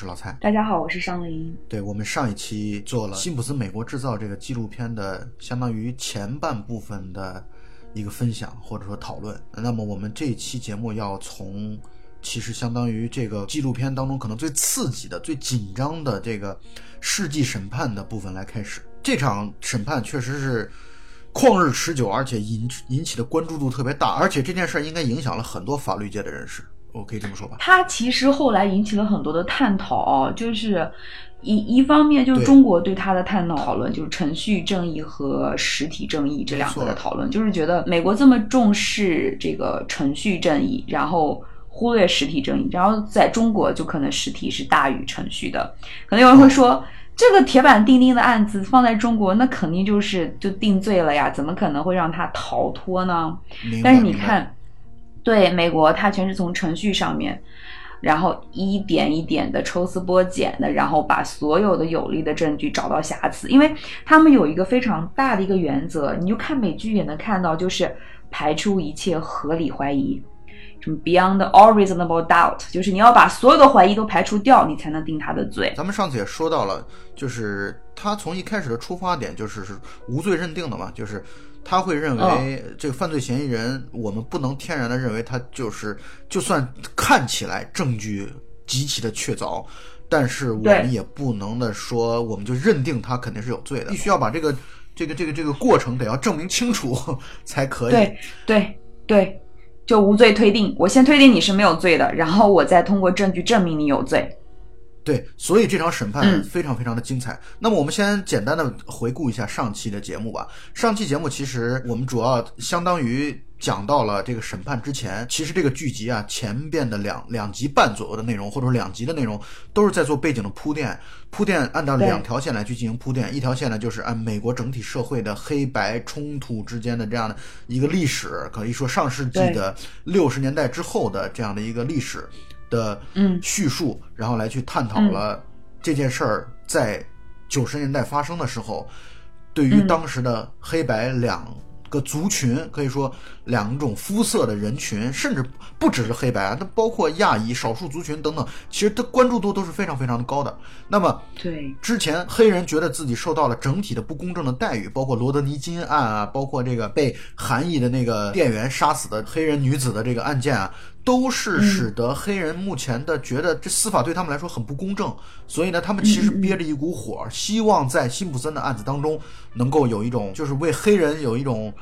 里是老蔡。大家好，我是尚林。对我们上一期做了《辛普森美国制造》这个纪录片的相当于前半部分的一个分享或者说讨论。那么我们这一期节目要从其实相当于这个纪录片当中可能最刺激的、最紧张的这个世纪审判的部分来开始。这场审判确实是旷日持久，而且引引起的关注度特别大，而且这件事儿应该影响了很多法律界的人士。我可以这么说吧，它其实后来引起了很多的探讨，就是一一方面就是中国对它的探讨讨论，就是程序正义和实体正义这两个的讨论，就是觉得美国这么重视这个程序正义，然后忽略实体正义，然后在中国就可能实体是大于程序的，可能有人会说，这个铁板钉钉的案子放在中国，那肯定就是就定罪了呀，怎么可能会让他逃脱呢？但是你看。对美国，它全是从程序上面，然后一点一点的抽丝剥茧的，然后把所有的有力的证据找到瑕疵。因为他们有一个非常大的一个原则，你就看美剧也能看到，就是排除一切合理怀疑，什么 beyond all reasonable doubt，就是你要把所有的怀疑都排除掉，你才能定他的罪。咱们上次也说到了，就是他从一开始的出发点就是是无罪认定的嘛，就是。他会认为这个犯罪嫌疑人，我们不能天然的认为他就是，就算看起来证据极其的确凿，但是我们也不能的说，我们就认定他肯定是有罪的，必须要把这个这个这个这个过程得要证明清楚 才可以。对对对，就无罪推定，我先推定你是没有罪的，然后我再通过证据证明你有罪。对，所以这场审判非常非常的精彩。那么我们先简单的回顾一下上期的节目吧。上期节目其实我们主要相当于讲到了这个审判之前，其实这个剧集啊前边的两两集半左右的内容，或者说两集的内容，都是在做背景的铺垫。铺垫按照两条线来去进行铺垫，一条线呢就是按美国整体社会的黑白冲突之间的这样的一个历史，可以说上世纪的六十年代之后的这样的一个历史。的叙述，然后来去探讨了这件事儿在九十年代发生的时候，对于当时的黑白两。个族群可以说两种肤色的人群，甚至不只是黑白啊，它包括亚裔、少数族群等等，其实的关注度都是非常非常的高的。那么，对之前黑人觉得自己受到了整体的不公正的待遇，包括罗德尼金案啊，包括这个被韩裔的那个店员杀死的黑人女子的这个案件啊，都是使得黑人目前的觉得这司法对他们来说很不公正，所以呢，他们其实憋着一股火，希望在辛普森的案子当中能够有一种，就是为黑人有一种。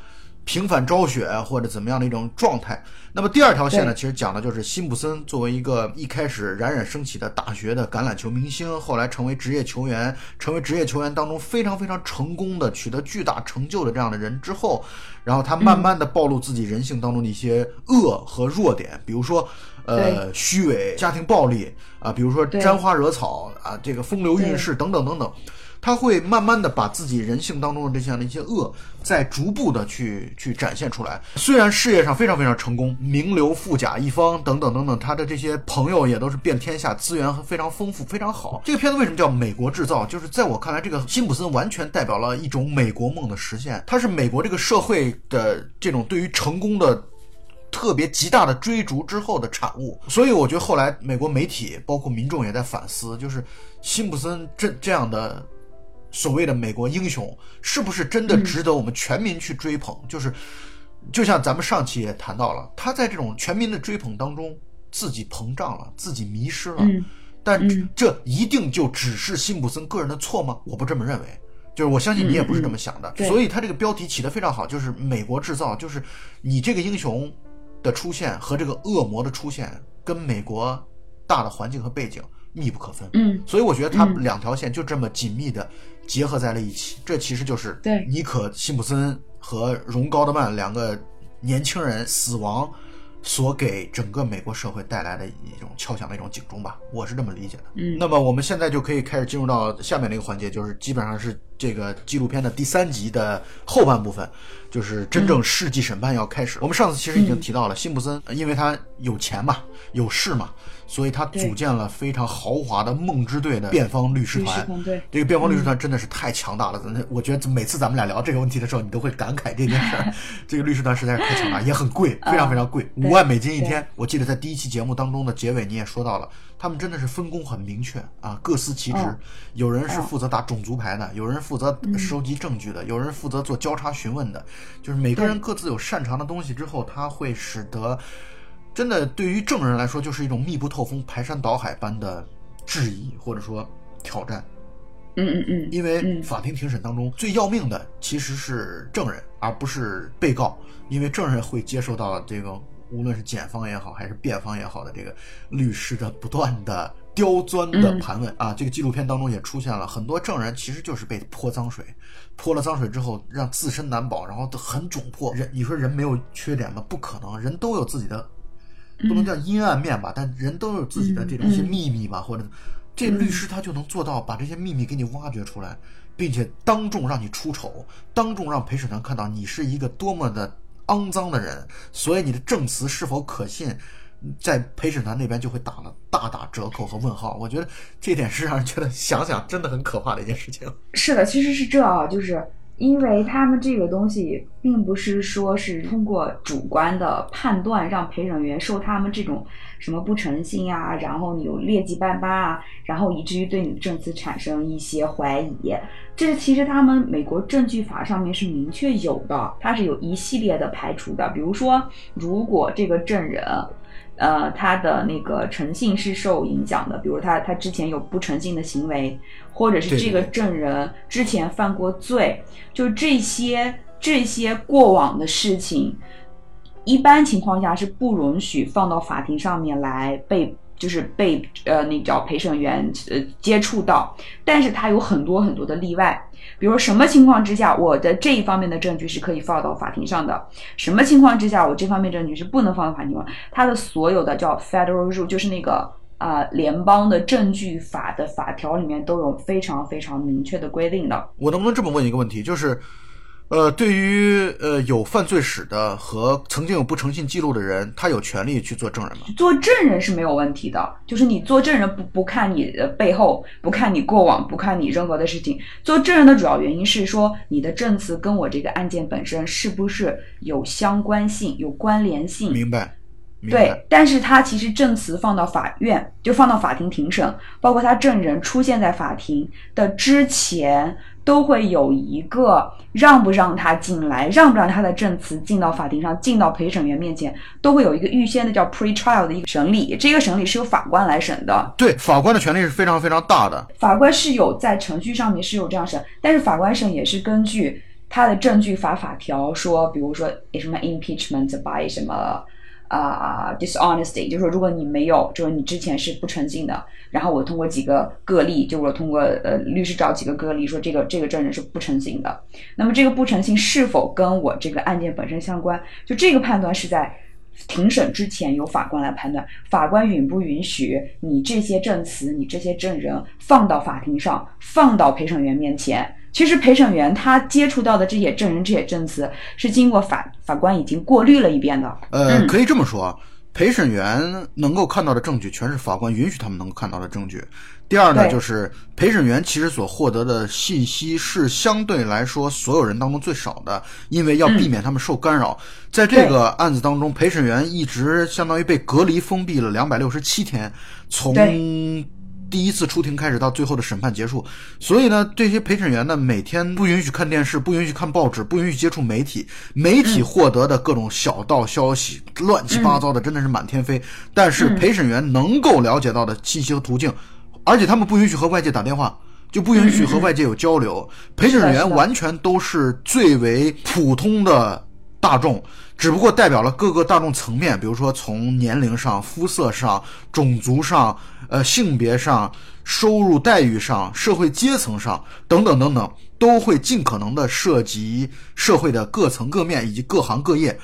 平反昭雪或者怎么样的一种状态。那么第二条线呢，其实讲的就是辛普森作为一个一开始冉冉升起的大学的橄榄球明星，后来成为职业球员，成为职业球员当中非常非常成功的、取得巨大成就的这样的人之后，然后他慢慢的暴露自己人性当中的一些恶和弱点，比如说呃虚伪、家庭暴力啊，比如说沾花惹草啊，这个风流韵事等等等等。他会慢慢的把自己人性当中的这样的一些恶，在逐步的去去展现出来。虽然事业上非常非常成功，名流富甲一方等等等等，他的这些朋友也都是遍天下，资源非常丰富，非常好。这个片子为什么叫美国制造？就是在我看来，这个辛普森完全代表了一种美国梦的实现。他是美国这个社会的这种对于成功的特别极大的追逐之后的产物。所以我觉得后来美国媒体包括民众也在反思，就是辛普森这这样的。所谓的美国英雄是不是真的值得我们全民去追捧？就是，就像咱们上期也谈到了，他在这种全民的追捧当中，自己膨胀了，自己迷失了。但这一定就只是辛普森个人的错吗？我不这么认为。就是我相信你也不是这么想的。所以他这个标题起得非常好，就是“美国制造”，就是你这个英雄的出现和这个恶魔的出现，跟美国大的环境和背景。密不可分，嗯，所以我觉得他们两条线就这么紧密的结合在了一起，这其实就是对尼可·辛普森和荣·高德曼两个年轻人死亡所给整个美国社会带来的一种敲响的一种警钟吧，我是这么理解的。嗯，那么我们现在就可以开始进入到下面那个环节，就是基本上是这个纪录片的第三集的后半部分，就是真正世纪审判要开始。我们上次其实已经提到了，辛普森因为他有钱嘛，有势嘛。所以他组建了非常豪华的梦之队的辩方律师团。这个辩方律师团真的是太强大了。那我觉得每次咱们俩聊这个问题的时候，你都会感慨这件事儿。这个律师团实在是太强大，也很贵，非常非常贵，五万美金一天。我记得在第一期节目当中的结尾你也说到了，他们真的是分工很明确啊，各司其职。有人是负责打种族牌的，有人负责收集证据的，有人负责做交叉询问的，就是每个人各自有擅长的东西之后，他会使得。真的，对于证人来说，就是一种密不透风、排山倒海般的质疑或者说挑战。嗯嗯嗯。因为法庭庭审当中最要命的其实是证人，而不是被告，因为证人会接受到这个无论是检方也好，还是辩方也好的这个律师的不断的刁钻的盘问啊。这个纪录片当中也出现了很多证人，其实就是被泼脏水，泼了脏水之后让自身难保，然后很窘迫。人，你说人没有缺点吗？不可能，人都有自己的。不能叫阴暗面吧，但人都有自己的这种一些秘密吧，或者这律师他就能做到把这些秘密给你挖掘出来，并且当众让你出丑，当众让陪审团看到你是一个多么的肮脏的人，所以你的证词是否可信，在陪审团那边就会打了大打折扣和问号。我觉得这点是让人觉得想想真的很可怕的一件事情。是的，其实是这啊，就是。因为他们这个东西并不是说是通过主观的判断让陪审员受他们这种什么不诚信啊，然后有劣迹斑斑啊，然后以至于对你的证词产生一些怀疑，这其实他们美国证据法上面是明确有的，它是有一系列的排除的，比如说如果这个证人。呃，他的那个诚信是受影响的，比如他他之前有不诚信的行为，或者是这个证人之前犯过罪，就这些这些过往的事情，一般情况下是不允许放到法庭上面来被。就是被呃那叫陪审员呃接触到，但是他有很多很多的例外，比如什么情况之下我的这一方面的证据是可以放到法庭上的，什么情况之下我这方面证据是不能放到法庭上，他的所有的叫 federal rule 就是那个啊联邦的证据法的法条里面都有非常非常明确的规定的。我能不能这么问一个问题，就是？呃，对于呃有犯罪史的和曾经有不诚信记录的人，他有权利去做证人吗？做证人是没有问题的，就是你做证人不不看你的背后，不看你过往，不看你任何的事情。做证人的主要原因是说你的证词跟我这个案件本身是不是有相关性、有关联性？明白。对，但是他其实证词放到法院，就放到法庭庭审，包括他证人出现在法庭的之前，都会有一个让不让他进来，让不让他的证词进到法庭上，进到陪审员面前，都会有一个预先的叫 pre-trial 的一个审理，这个审理是由法官来审的。对，法官的权力是非常非常大的。法官是有在程序上面是有这样审，但是法官审也是根据他的证据法法条说，比如说什么 impeachment by 什么。啊，dishonesty，就是说，如果你没有，就是你之前是不诚信的，然后我通过几个个例，就我通过呃律师找几个个例，说这个这个证人是不诚信的，那么这个不诚信是否跟我这个案件本身相关？就这个判断是在庭审之前由法官来判断，法官允不允许你这些证词、你这些证人放到法庭上，放到陪审员面前。其实陪审员他接触到的这些证人、这些证词是经过法法官已经过滤了一遍的。呃，可以这么说，陪审员能够看到的证据全是法官允许他们能够看到的证据。第二呢，就是陪审员其实所获得的信息是相对来说所有人当中最少的，因为要避免他们受干扰。在这个案子当中，陪审员一直相当于被隔离封闭了两百六十七天，从。第一次出庭开始到最后的审判结束，所以呢，这些陪审员呢，每天不允许看电视，不允许看报纸，不允许接触媒体，媒体获得的各种小道消息，乱七八糟的，真的是满天飞。但是陪审员能够了解到的信息和途径，而且他们不允许和外界打电话，就不允许和外界有交流。陪审员完全都是最为普通的。大众只不过代表了各个大众层面，比如说从年龄上、肤色上、种族上、呃性别上、收入待遇上、社会阶层上等等等等，都会尽可能的涉及社会的各层各面以及各行各业。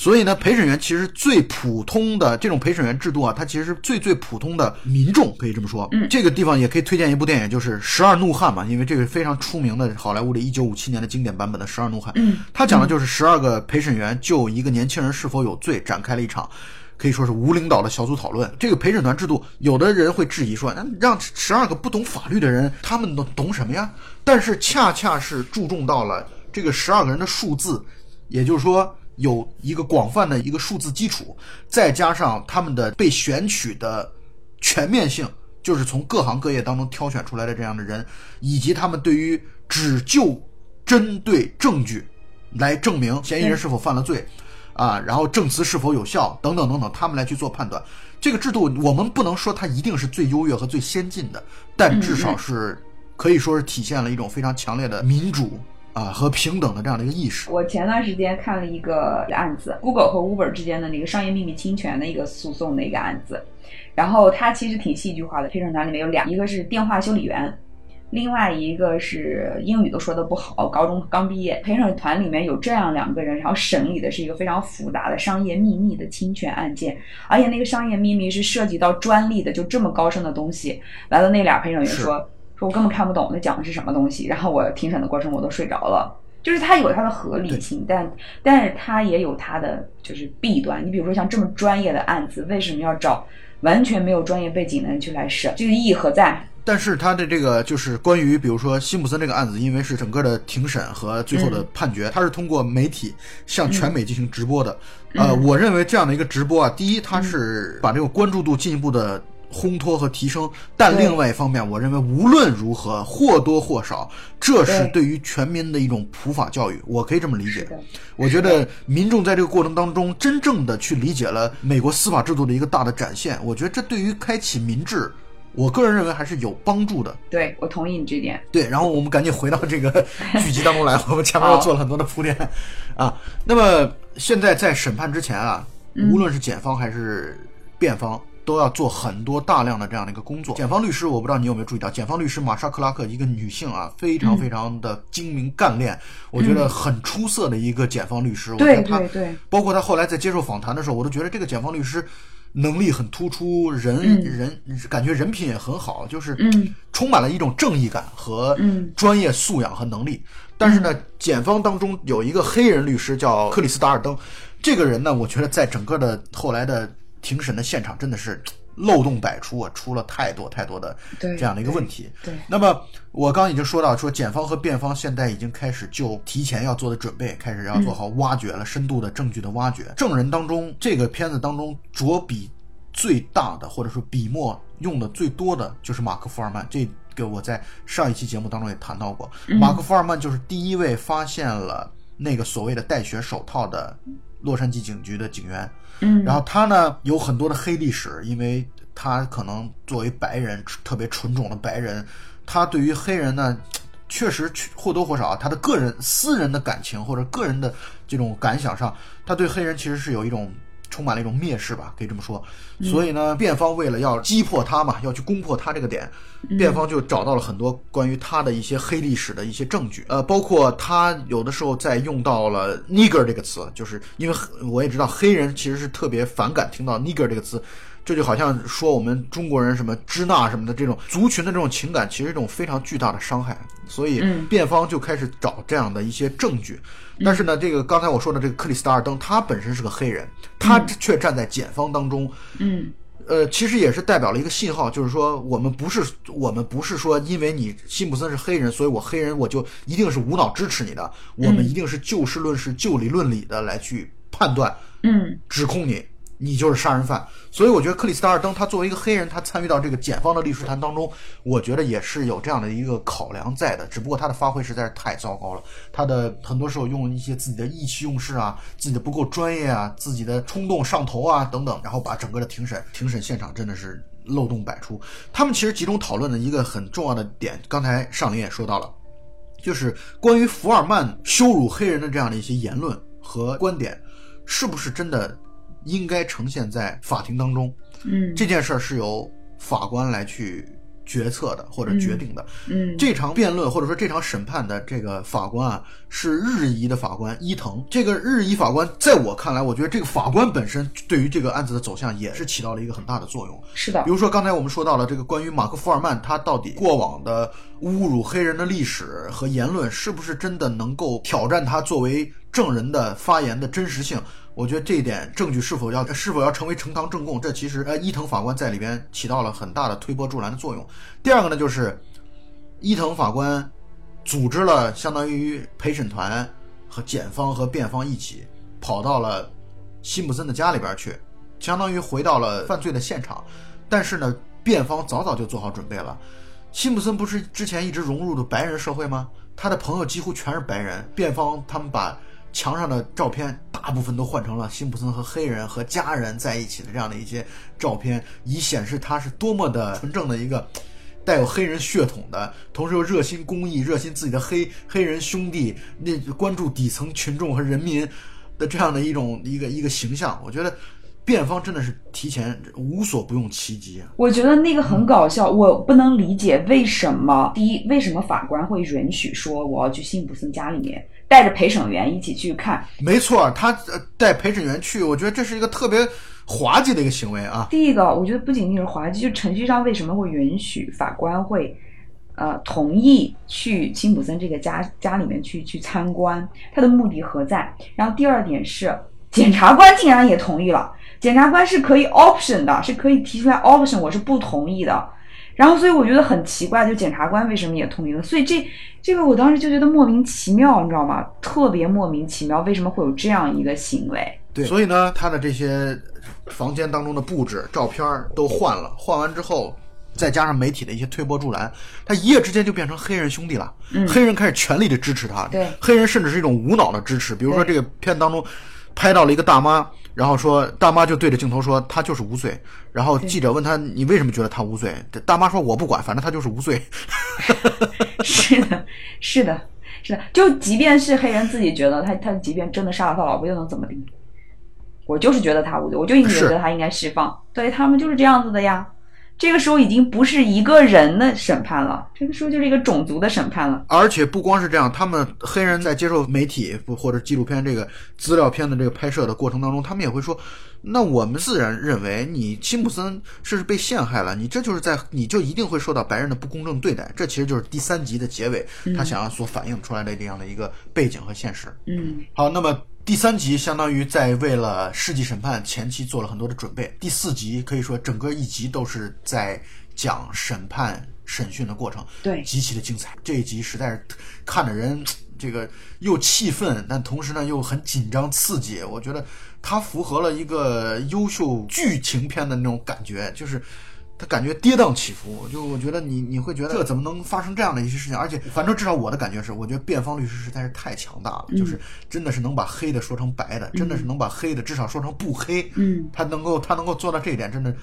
所以呢，陪审员其实最普通的这种陪审员制度啊，它其实是最最普通的民众，可以这么说。嗯，这个地方也可以推荐一部电影，就是《十二怒汉》嘛，因为这个非常出名的好莱坞的一九五七年的经典版本的《十二怒汉》。嗯，它讲的就是十二个陪审员就一个年轻人是否有罪展开了一场。可以说是无领导的小组讨论。这个陪审团制度，有的人会质疑说，那让十二个不懂法律的人，他们都懂什么呀？但是恰恰是注重到了这个十二个人的数字，也就是说有一个广泛的一个数字基础，再加上他们的被选取的全面性，就是从各行各业当中挑选出来的这样的人，以及他们对于只就针对证据来证明嫌疑人是否犯了罪。啊，然后证词是否有效等等等等，他们来去做判断。这个制度我们不能说它一定是最优越和最先进的，但至少是可以说是体现了一种非常强烈的民主啊和平等的这样的一个意识。我前段时间看了一个案子，Google 和 Uber 之间的那个商业秘密侵权的一个诉讼的一个案子，然后它其实挺戏剧化的。陪审团里面有两，一个是电话修理员。另外一个是英语都说的不好，高中刚毕业。陪审团里面有这样两个人，然后审理的是一个非常复杂的商业秘密的侵权案件，而且那个商业秘密是涉及到专利的，就这么高深的东西。完了，那俩陪审员说：“说我根本看不懂那讲的是什么东西。”然后我庭审的过程我都睡着了。就是它有它的合理性，但但是它也有它的就是弊端。你比如说像这么专业的案子，为什么要找完全没有专业背景的人去来审？这个意义何在？但是他的这个就是关于，比如说辛普森这个案子，因为是整个的庭审和最后的判决，他是通过媒体向全美进行直播的。呃，我认为这样的一个直播啊，第一，它是把这个关注度进一步的烘托和提升；但另外一方面，我认为无论如何或多或少，这是对于全民的一种普法教育。我可以这么理解。我觉得民众在这个过程当中，真正的去理解了美国司法制度的一个大的展现。我觉得这对于开启民智。我个人认为还是有帮助的。对，我同意你这点。对，然后我们赶紧回到这个 剧集当中来。我们前面又做了很多的铺垫啊。那么现在在审判之前啊，无论是检方还是辩方，都要做很多大量的这样的一个工作。检方律师，我不知道你有没有注意到，检方律师玛莎·克拉克，一个女性啊，非常非常的精明干练，我觉得很出色的一个检方律师。对对对。包括她后来在接受访谈的时候，我都觉得这个检方律师。能力很突出，人人感觉人品也很好，就是充满了一种正义感和专业素养和能力。但是呢，检方当中有一个黑人律师叫克里斯·达尔登，这个人呢，我觉得在整个的后来的庭审的现场真的是。漏洞百出啊，出了太多太多的这样的一个问题。对，那么我刚已经说到，说检方和辩方现在已经开始就提前要做的准备，开始要做好挖掘了，深度的证据的挖掘。证人当中，这个片子当中着笔最大的，或者说笔墨用的最多的就是马克·福尔曼。这个我在上一期节目当中也谈到过，马克·福尔曼就是第一位发现了那个所谓的带血手套的洛杉矶警局的警员。嗯，然后他呢有很多的黑历史，因为他可能作为白人，特别纯种的白人，他对于黑人呢，确实或多或少，他的个人私人的感情或者个人的这种感想上，他对黑人其实是有一种。充满了一种蔑视吧，可以这么说。所以呢，辩方为了要击破他嘛，要去攻破他这个点，辩方就找到了很多关于他的一些黑历史的一些证据。呃，包括他有的时候在用到了 “nigger” 这个词，就是因为我也知道黑人其实是特别反感听到 “nigger” 这个词。这就好像说我们中国人什么支那什么的这种族群的这种情感，其实是一种非常巨大的伤害。所以辩方就开始找这样的一些证据。但是呢，这个刚才我说的这个克里斯·达尔登，他本身是个黑人，他却站在检方当中。嗯，呃，其实也是代表了一个信号，就是说我们不是我们不是说因为你辛普森是黑人，所以我黑人我就一定是无脑支持你的。我们一定是就事论事、就理论理的来去判断，嗯，指控你。你就是杀人犯，所以我觉得克里斯·达尔登他作为一个黑人，他参与到这个检方的律师团当中，我觉得也是有这样的一个考量在的。只不过他的发挥实在是太糟糕了，他的很多时候用一些自己的意气用事啊，自己的不够专业啊，自己的冲动上头啊等等，然后把整个的庭审庭审现场真的是漏洞百出。他们其实集中讨论的一个很重要的点，刚才上林也说到了，就是关于福尔曼羞辱黑人的这样的一些言论和观点，是不是真的？应该呈现在法庭当中，嗯，这件事儿是由法官来去决策的或者决定的。嗯，这场辩论或者说这场审判的这个法官啊，是日裔的法官伊藤。这个日裔法官在我看来，我觉得这个法官本身对于这个案子的走向也是起到了一个很大的作用。是的比，如说刚才我们说到了这个关于马克·福尔曼他到底过往的侮辱黑人的历史和言论，是不是真的能够挑战他作为证人的发言的真实性？我觉得这一点证据是否要是否要成为呈堂证供，这其实呃伊藤法官在里边起到了很大的推波助澜的作用。第二个呢，就是伊藤法官组织了相当于陪审团和检方和辩方一起跑到了辛普森的家里边去，相当于回到了犯罪的现场。但是呢，辩方早早就做好准备了。辛普森不是之前一直融入的白人社会吗？他的朋友几乎全是白人。辩方他们把墙上的照片大部分都换成了辛普森和黑人和家人在一起的这样的一些照片，以显示他是多么的纯正的一个带有黑人血统的，同时又热心公益、热心自己的黑黑人兄弟，那关注底层群众和人民的这样的一种一个一个形象。我觉得辩方真的是提前无所不用其极。我觉得那个很搞笑，我不能理解为什么第一，为什么法官会允许说我要去辛普森家里面带着陪审员一起去看？没错，他呃带陪审员去，我觉得这是一个特别滑稽的一个行为啊。第一个，我觉得不仅仅是滑稽，就程序上为什么会允许法官会，呃，同意去辛普森这个家家里面去去参观，他的目的何在？然后第二点是，检察官竟然也同意了，检察官是可以 option 的，是可以提出来 option，我是不同意的。然后，所以我觉得很奇怪，就检察官为什么也同意了？所以这这个我当时就觉得莫名其妙，你知道吗？特别莫名其妙，为什么会有这样一个行为？对，所以呢，他的这些房间当中的布置、照片都换了，换完之后，再加上媒体的一些推波助澜，他一夜之间就变成黑人兄弟了。嗯黑人开始全力的支持他，对黑人甚至是一种无脑的支持。比如说这个片当中拍到了一个大妈，然后说大妈就对着镜头说他就是无罪，然后记者问他你为什么觉得他无罪？大妈说我不管，反正他就是无罪。是的，是的，是的。就即便是黑人自己觉得他，他即便真的杀了他老婆，又能怎么地？我就是觉得他无罪，我就一直觉得他应该释放。对他们就是这样子的呀。这个时候已经不是一个人的审判了，这个时候就是一个种族的审判了。而且不光是这样，他们黑人在接受媒体或者纪录片这个资料片的这个拍摄的过程当中，他们也会说，那我们自然认为你辛普森是被陷害了，你这就是在你就一定会受到白人的不公正对待。这其实就是第三集的结尾，他想要所反映出来的这样的一个背景和现实。嗯好，那么第三集相当于在为了世纪审判前期做了很多的准备。第四集可以说整个一集都是在讲审判审讯的过程，对极其的精彩。这一集实在是看的人这个又气愤，但同时呢又很紧张刺激。我觉得它符合了一个优秀剧情片的那种感觉，就是。它感觉跌宕起伏，就我觉得你你会觉得这怎么能发生这样的一些事情？而且反正至少我的感觉是，我觉得辩方律师实在是太强大了，就是真的是能把黑的说成白的，真的是能把黑的至少说成不黑。嗯，他能够他能够做到这一点，真的。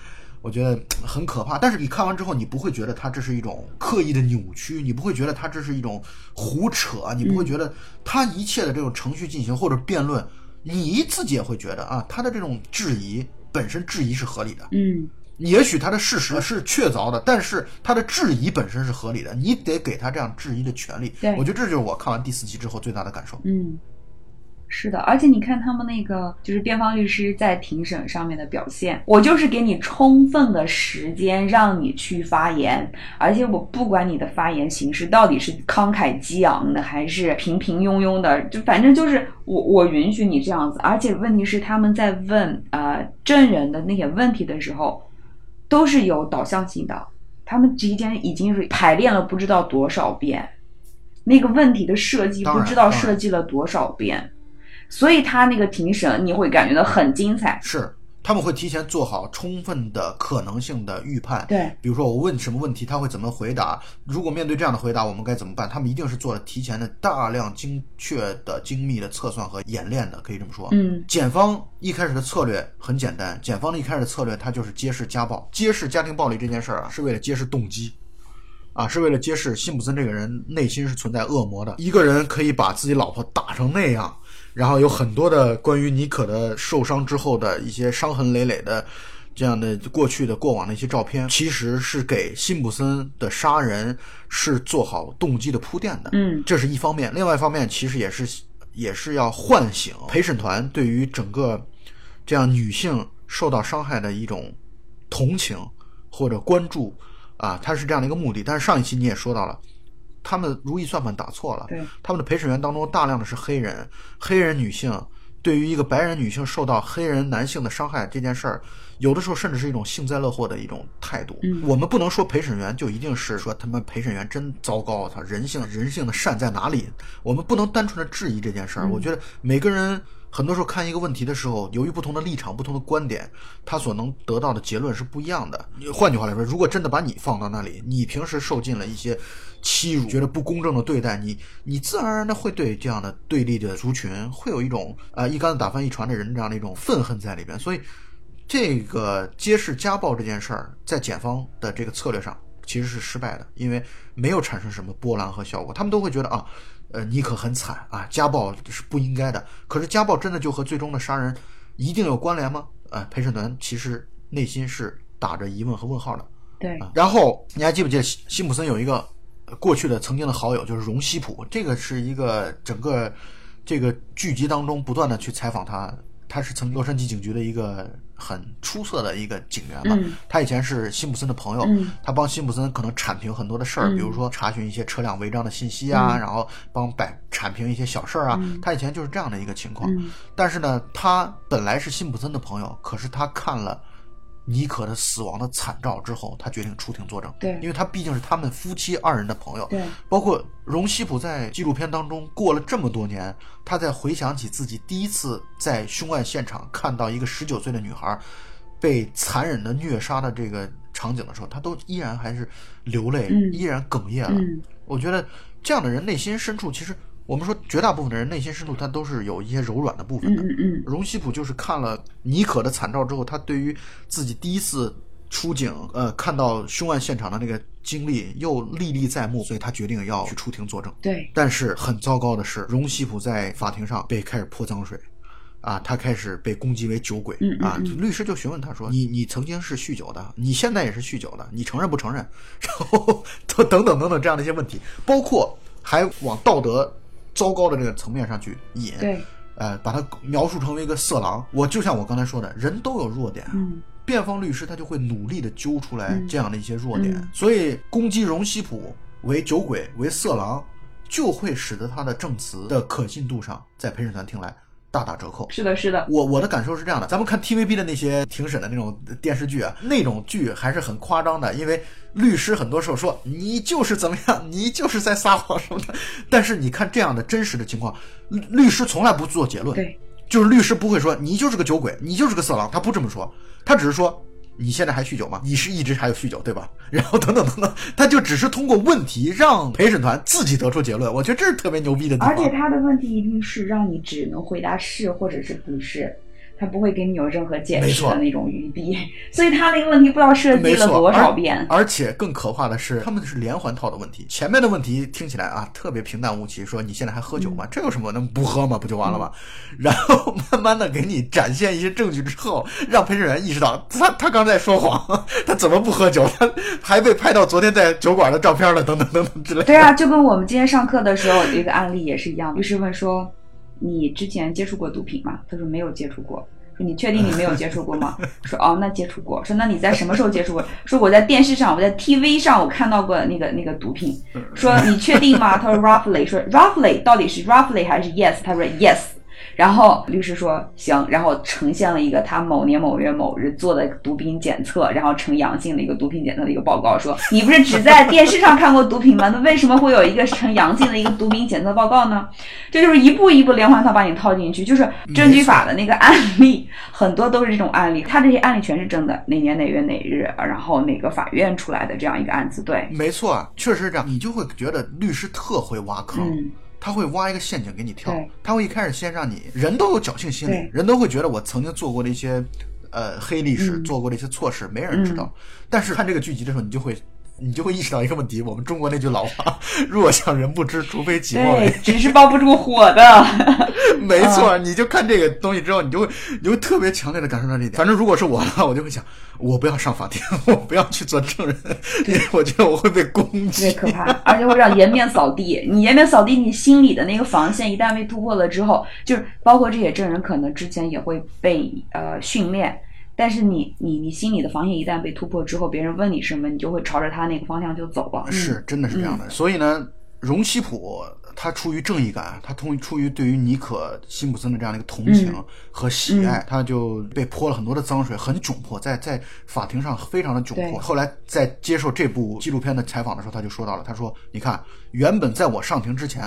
我觉得很可怕，但是你看完之后，你不会觉得他这是一种刻意的扭曲，你不会觉得他这是一种胡扯，你不会觉得他一切的这种程序进行或者辩论，你自己也会觉得啊，他的这种质疑本身质疑是合理的，嗯也许他的事实是确凿的，但是他的质疑本身是合理的，你得给他这样质疑的权利。对我觉得这就是我看完第四集之后最大的感受。嗯，是的，而且你看他们那个就是辩方律师在庭审上面的表现，我就是给你充分的时间让你去发言，而且我不管你的发言形式到底是慷慨激昂的还是平平庸庸的，就反正就是我我允许你这样子，而且问题是他们在问呃证人的那些问题的时候，都是有导向性的，他们之间已经是排练了不知道多少遍。那个问题的设计不知道设计了多少遍，所以他那个庭审你会感觉到很精彩。是，他们会提前做好充分的可能性的预判。对，比如说我问什么问题，他会怎么回答？如果面对这样的回答，我们该怎么办？他们一定是做了提前的大量精确的、精密的测算和演练的，可以这么说。嗯，检方一开始的策略很简单，检方的一开始的策略，它就是揭示家暴、揭示家庭暴力这件事儿啊，是为了揭示动机。啊，是为了揭示辛普森这个人内心是存在恶魔的。一个人可以把自己老婆打成那样，然后有很多的关于妮可的受伤之后的一些伤痕累累的这样的过去的过往的一些照片，其实是给辛普森的杀人是做好动机的铺垫的。嗯，这是一方面，另外一方面其实也是也是要唤醒陪审团对于整个这样女性受到伤害的一种同情或者关注啊，它是这样的一个目的。但是上一期你也说到了，他们如意算盘打错了，他们的陪审员当中大量的是黑人，黑人女性对于一个白人女性受到黑人男性的伤害这件事儿。有的时候甚至是一种幸灾乐祸的一种态度。嗯我们不能说陪审员就一定是说他们陪审员真糟糕，他人性人性的善在哪里？我们不能单纯的质疑这件事儿。我觉得每个人很多时候看一个问题的时候，由于不同的立场、不同的观点，他所能得到的结论是不一样的。换句话来说，如果真的把你放到那里，你平时受尽了一些欺辱，觉得不公正的对待，你你自然而然的会对这样的对立的族群会有一种啊、呃一竿子打翻一船的人这样的一种愤恨在里边，所以。这个揭示家暴这件事儿，在检方的这个策略上其实是失败的，因为没有产生什么波澜和效果。他们都会觉得啊，呃，你可很惨啊，家暴是不应该的。可是家暴真的就和最终的杀人一定有关联吗？呃、陪审团其实内心是打着疑问和问号的。对，啊然后你还记不记得辛辛普森有一个呃过去的曾经的好友，就是荣西普，这个是一个整个这个剧集当中不断的去采访他，他是曾洛杉矶警局的一个很出色的一个警员嘛，嗯。他以前是辛普森的朋友，嗯。他帮辛普森可能铲平很多的事儿，嗯。比如说查询一些车辆违章的信息啊，嗯。然后帮摆铲平一些小事儿啊，他以前就是这样的一个情况。嗯。但是呢，他本来是辛普森的朋友，可是他看了妮可的死亡的惨照之后，他决定出庭作证。对因为他毕竟是他们夫妻二人的朋友。对，包括荣西普在纪录片当中过了这么多年，他在回想起自己第一次在凶案现场看到一个十九岁的女孩被残忍的虐杀的这个场景的时候，他都依然还是流泪，嗯依然哽咽了。嗯我觉得这样的人内心深处，其实我们说绝大部分的人内心深处，他都是有一些柔软的部分的。嗯嗯嗯，荣西普就是看了妮可的惨照之后，他对于自己第一次出警，呃，看到凶案现场的那个经历又历历在目，所以他决定要去出庭作证。对，但是很糟糕的是，荣西普在法庭上被开始泼脏水，啊，他开始被攻击为酒鬼嗯嗯啊。嗯律师就询问他说：“你你曾经是酗酒的，你现在也是酗酒的，你承认不承认？” 然后等等等等这样的一些问题，包括还往道德糟糕的这个层面上去引。对，呃，把它描述成为一个色狼。我就像我刚才说的，人都有弱点。嗯辩方律师他就会努力的揪出来嗯这样的一些弱点，嗯所以攻击荣西普为酒鬼、为色狼，就会使得他的证词的可信度上，在陪审团听来大打折扣。是的，是的，我我的感受是这样的，咱们看 TVB 的那些庭审的那种电视剧啊，那种剧还是很夸张的，因为律师很多时候说你就是怎么样，你就是在撒谎什么的。但是你看这样的真实的情况，律律师从来不做结论，对，就是律师不会说你就是个酒鬼，你就是个色狼，他不这么说，他只是说你现在还酗酒吗？你是一直还有酗酒对吧？然后等等等等，他就只是通过问题让陪审团自己得出结论，我觉得这是特别牛逼的地方。而且他的问题一定是让你只能回答是或者是不是，他不会给你有任何解释的那种余地，所以他那个问题不知道设计，了多少遍。而且更可怕的是，他们是连环套的问题。前面的问题听起来啊特别平淡无奇，说你现在还喝酒吗？这有什么？那不喝吗？不就完了吗？然后慢慢的给你展现一些证据之后，让陪审员意识到他他刚才说谎，他怎么不喝酒？他还被拍到昨天在酒馆的照片了，等等等等之类的。对啊，就跟我们今天上课的时候有一个案例也是一样，律师问说：“你之前接触过毒品吗？”他说没有接触过。说你确定你没有接触过吗？说哦，那接触过。说那你在什么时候接触过？说我在电视上，我在 TV 上我看到过那个那个毒品。说你确定吗？他说 roughly。说 roughly 到底是 roughly 还是 yes？他说 yes。然后律师说行，然后呈现了一个他某年某月某日做的毒品检测，然后呈阳性的一个毒品检测的一个报告，说你不是只在电视上看过毒品吗？那为什么会有一个呈阳性的一个毒品检测报告呢？这就是一步一步连环套把你套进去，就是证据法的那个案例，很多都是这种案例，他这些案例全是真的，哪年哪月哪日，然后哪个法院出来的这样一个案子，对，没错，啊确实是这样。你就会觉得律师特会挖坑。嗯，他会挖一个陷阱给你跳，他会一开始先让你人都有侥幸心理，人都会觉得我曾经做过的一些呃黑历史，嗯。做过的一些错事，没人知道。但是看这个剧集的时候，你就会你就会意识到一个问题：我们中国那句老话“ 弱项人不知，除非己莫为”，纸是包不住火的。没错，你就看这个东西之后，你就会你会特别强烈的感受到这一点。反正如果是我的话，我就会想，我不要上法庭，我不要去做证人，因为我觉得我会被攻击，特别可怕，而且会让颜面扫地。你颜面扫地，你心里的那个防线一旦被突破了之后，就是包括这些证人可能之前也会被呃训练。但是你你你心里的防线一旦被突破之后，别人问你什么，你就会朝着他那个方向就走了。是，真的是这样的。所以呢，荣西普他出于正义感，他出出于对于尼可辛普森的这样的一个同情和喜爱，他就被泼了很多的脏水，很窘迫，在在法庭上非常的窘迫。后来在接受这部纪录片的采访的时候，他就说到了，他说：“你看，原本在我上庭之前。”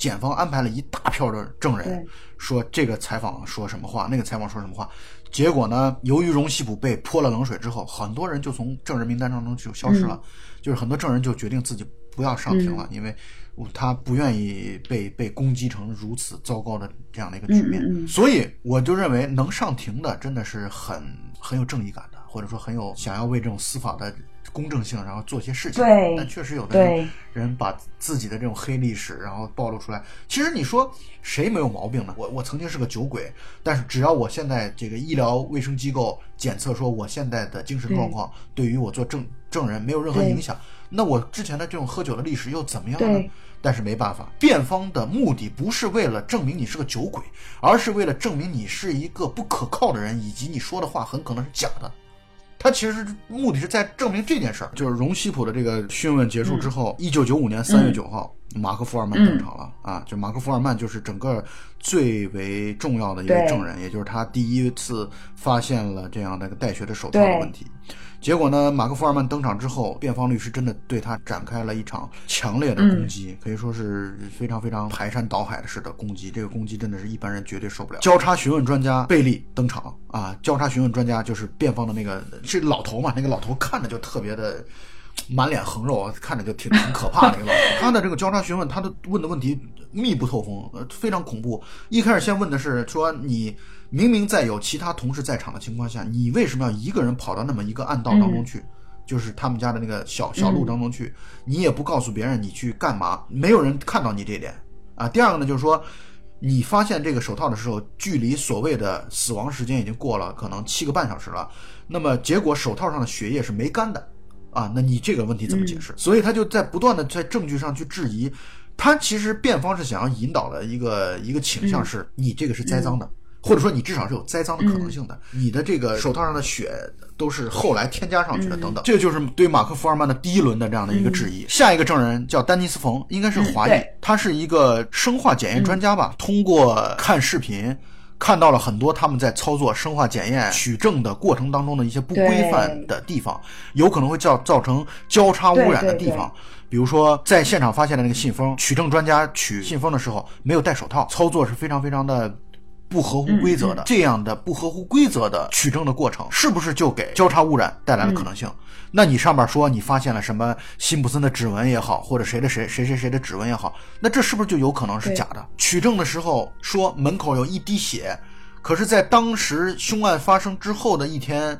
检方安排了一大票的证人，说这个采访说什么话，那个采访说什么话。结果呢，由于荣西普被泼了冷水之后，很多人就从证人名单当中就消失了。就是很多证人就决定自己不要上庭了，因为他不愿意被被攻击成如此糟糕的这样的一个局面。所以我就认为，能上庭的真的是很很有正义感的，或者说很有想要为这种司法的。公正性，然后做些事情。对，但确实有的人把自己的这种黑历史，然后暴露出来。其实你说谁没有毛病呢？我我曾经是个酒鬼，但是只要我现在这个医疗卫生机构检测说我现在的精神状况对于我做证证人没有任何影响，那我之前的这种喝酒的历史又怎么样呢？但是没办法，辩方的目的不是为了证明你是个酒鬼，而是为了证明你是一个不可靠的人，以及你说的话很可能是假的。他其实目的是在证明这件事儿，就是荣西普的这个讯问结束之后，一九九五年三月九号，马克·福尔曼登场了啊！就马克·福尔曼就是整个最为重要的一位证人，也就是他第一次发现了这样的一个带血的手套的问题。结果呢？马克·福尔曼登场之后，辩方律师真的对他展开了一场强烈的攻击，可以说是非常非常排山倒海式的攻击。这个攻击真的是一般人绝对受不了。交叉询问专家贝利登场啊！交叉询问专家就是辩方的那个是老头嘛？那个老头看着就特别的满脸横肉，看着就挺挺可怕的一个老头。他的这个交叉询问，他的问的问题密不透风，呃，非常恐怖。一开始先问的是说你。明明在有其他同事在场的情况下，你为什么要一个人跑到那么一个暗道当中去？就是他们家的那个小小路当中去，你也不告诉别人你去干嘛，没有人看到你这点啊。第二个呢，就是说你发现这个手套的时候，距离所谓的死亡时间已经过了可能七个半小时了，那么结果手套上的血液是没干的啊，那你这个问题怎么解释？所以他就在不断的在证据上去质疑，他其实辩方是想要引导的一个一个倾向是，你这个是栽赃的。或者说你至少是有栽赃的可能性的，你的这个手套上的血都是后来添加上去的，等等，这就是对马克·福尔曼的第一轮的这样的一个质疑。下一个证人叫丹尼斯·冯，应该是华裔，他是一个生化检验专家吧？通过看视频，看到了很多他们在操作生化检验取证的过程当中的一些不规范的地方，有可能会造造成交叉污染的地方，比如说在现场发现的那个信封，取证专家取信封的时候没有戴手套，操作是非常非常的。不合乎规则的这样的不合乎规则的取证的过程，是不是就给交叉污染带来了可能性？那你上面说你发现了什么辛普森的指纹也好，或者谁的谁谁谁谁的指纹也好，那这是不是就有可能是假的？取证的时候说门口有一滴血，可是，在当时凶案发生之后的一天。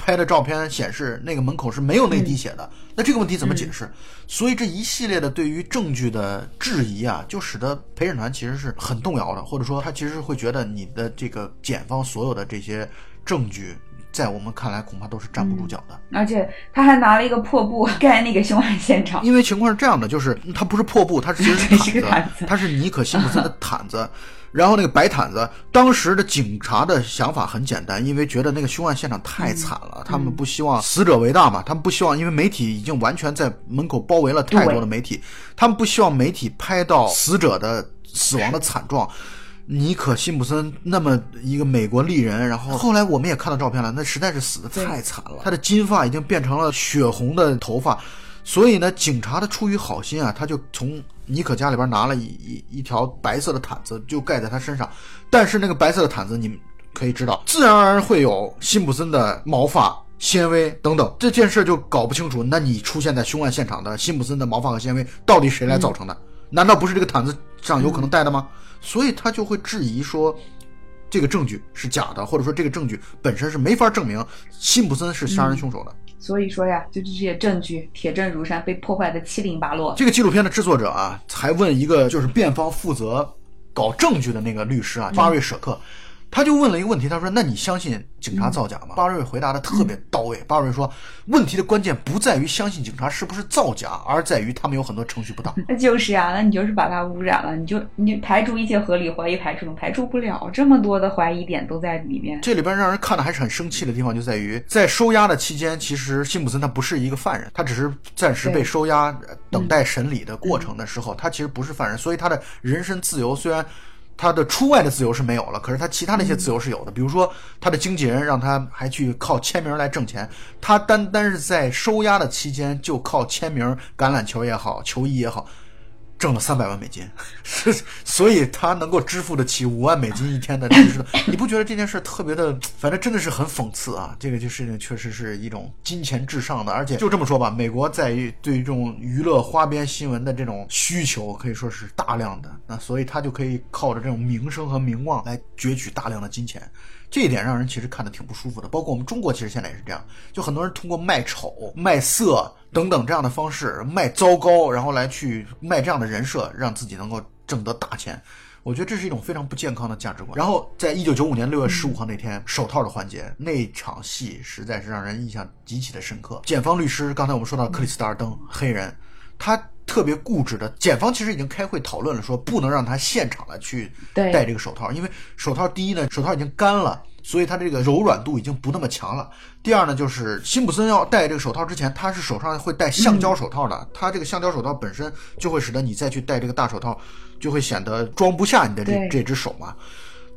拍的照片显示，那个门口是没有那滴血的。那这个问题怎么解释？所以这一系列的对于证据的质疑啊，就使得陪审团其实是很动摇的，或者说他其实会觉得你的这个检方所有的这些证据，在我们看来恐怕都是站不住脚的。而且他还拿了一个破布 盖那个凶案现场。因为情况是这样的，就是它不是破布，它其实是 毯子，它是尼可辛普森的毯子。然后那个白毯子，当时的警察的想法很简单，因为觉得那个凶案现场太惨了，他们不希望死者为大嘛，他们不希望，因为媒体已经完全在门口包围了太多的媒体，他们不希望媒体拍到死者的死亡的惨状。尼可辛普森那么一个美国丽人，然后后来我们也看到照片了，那实在是死的太惨了，他的金发已经变成了血红的头发，所以呢，警察的出于好心啊，他就从。尼可家里边拿了一一一条白色的毯子，就盖在他身上。但是那个白色的毯子，你们可以知道，自然而然会有辛普森的毛发、纤维等等。这件事就搞不清楚。那你出现在凶案现场的辛普森的毛发和纤维，到底谁来造成的？难道不是这个毯子上有可能带的吗？所以他就会质疑说，这个证据是假的，或者说这个证据本身是没法证明辛普森是杀人凶手的。所以说呀，就这些证据铁证如山，被破坏的七零八落。这个纪录片的制作者啊，还问一个就是辩方负责搞证据的那个律师啊，巴瑞舍克。他就问了一个问题，他说：“那你相信警察造假吗？”巴瑞回答的特别到位。巴瑞说：“问题的关键不在于相信警察是不是造假，而在于他们有很多程序不当。”那就是呀，那你就是把它污染了，你就你排除一切合理怀疑，排除排除不了，这么多的怀疑点都在里面。这里边让人看的还是很生气的地方，就在于在收押的期间，其实辛普森他不是一个犯人，他只是暂时被收押，等待审理的过程的时候，他其实不是犯人，所以他的人身自由虽然。他的出外的自由是没有了，可是他其他那些自由是有的。比如说，他的经纪人让他还去靠签名来挣钱，他单单是在收押的期间就靠签名，橄榄球也好，球衣也好。挣了三百万美金，所以他能够支付得起五万美金一天的律师。你不觉得这件事特别的，反正真的是很讽刺啊！这个就事情确实是一种金钱至上的，而且就这么说吧，美国在于对于这种娱乐花边新闻的这种需求可以说是大量的，那所以他就可以靠着这种名声和名望来攫取大量的金钱。这一点让人其实看的挺不舒服的，包括我们中国其实现在也是这样，就很多人通过卖丑、卖色等等这样的方式卖糟糕，然后来去卖这样的人设，让自己能够挣得大钱。我觉得这是一种非常不健康的价值观。然后在一九九五年六月十五号那天，手套的环节那场戏实在是让人印象极其的深刻。检方律师刚才我们说到克里斯达尔登黑人，他。特别固执的检方其实已经开会讨论了，说不能让他现场来去戴这个手套，因为手套第一呢，手套已经干了，所以它这个柔软度已经不那么强了。第二呢，就是辛普森要戴这个手套之前，他是手上会戴橡胶手套的，他这个橡胶手套本身就会使得你再去戴这个大手套，就会显得装不下你的这这只手嘛。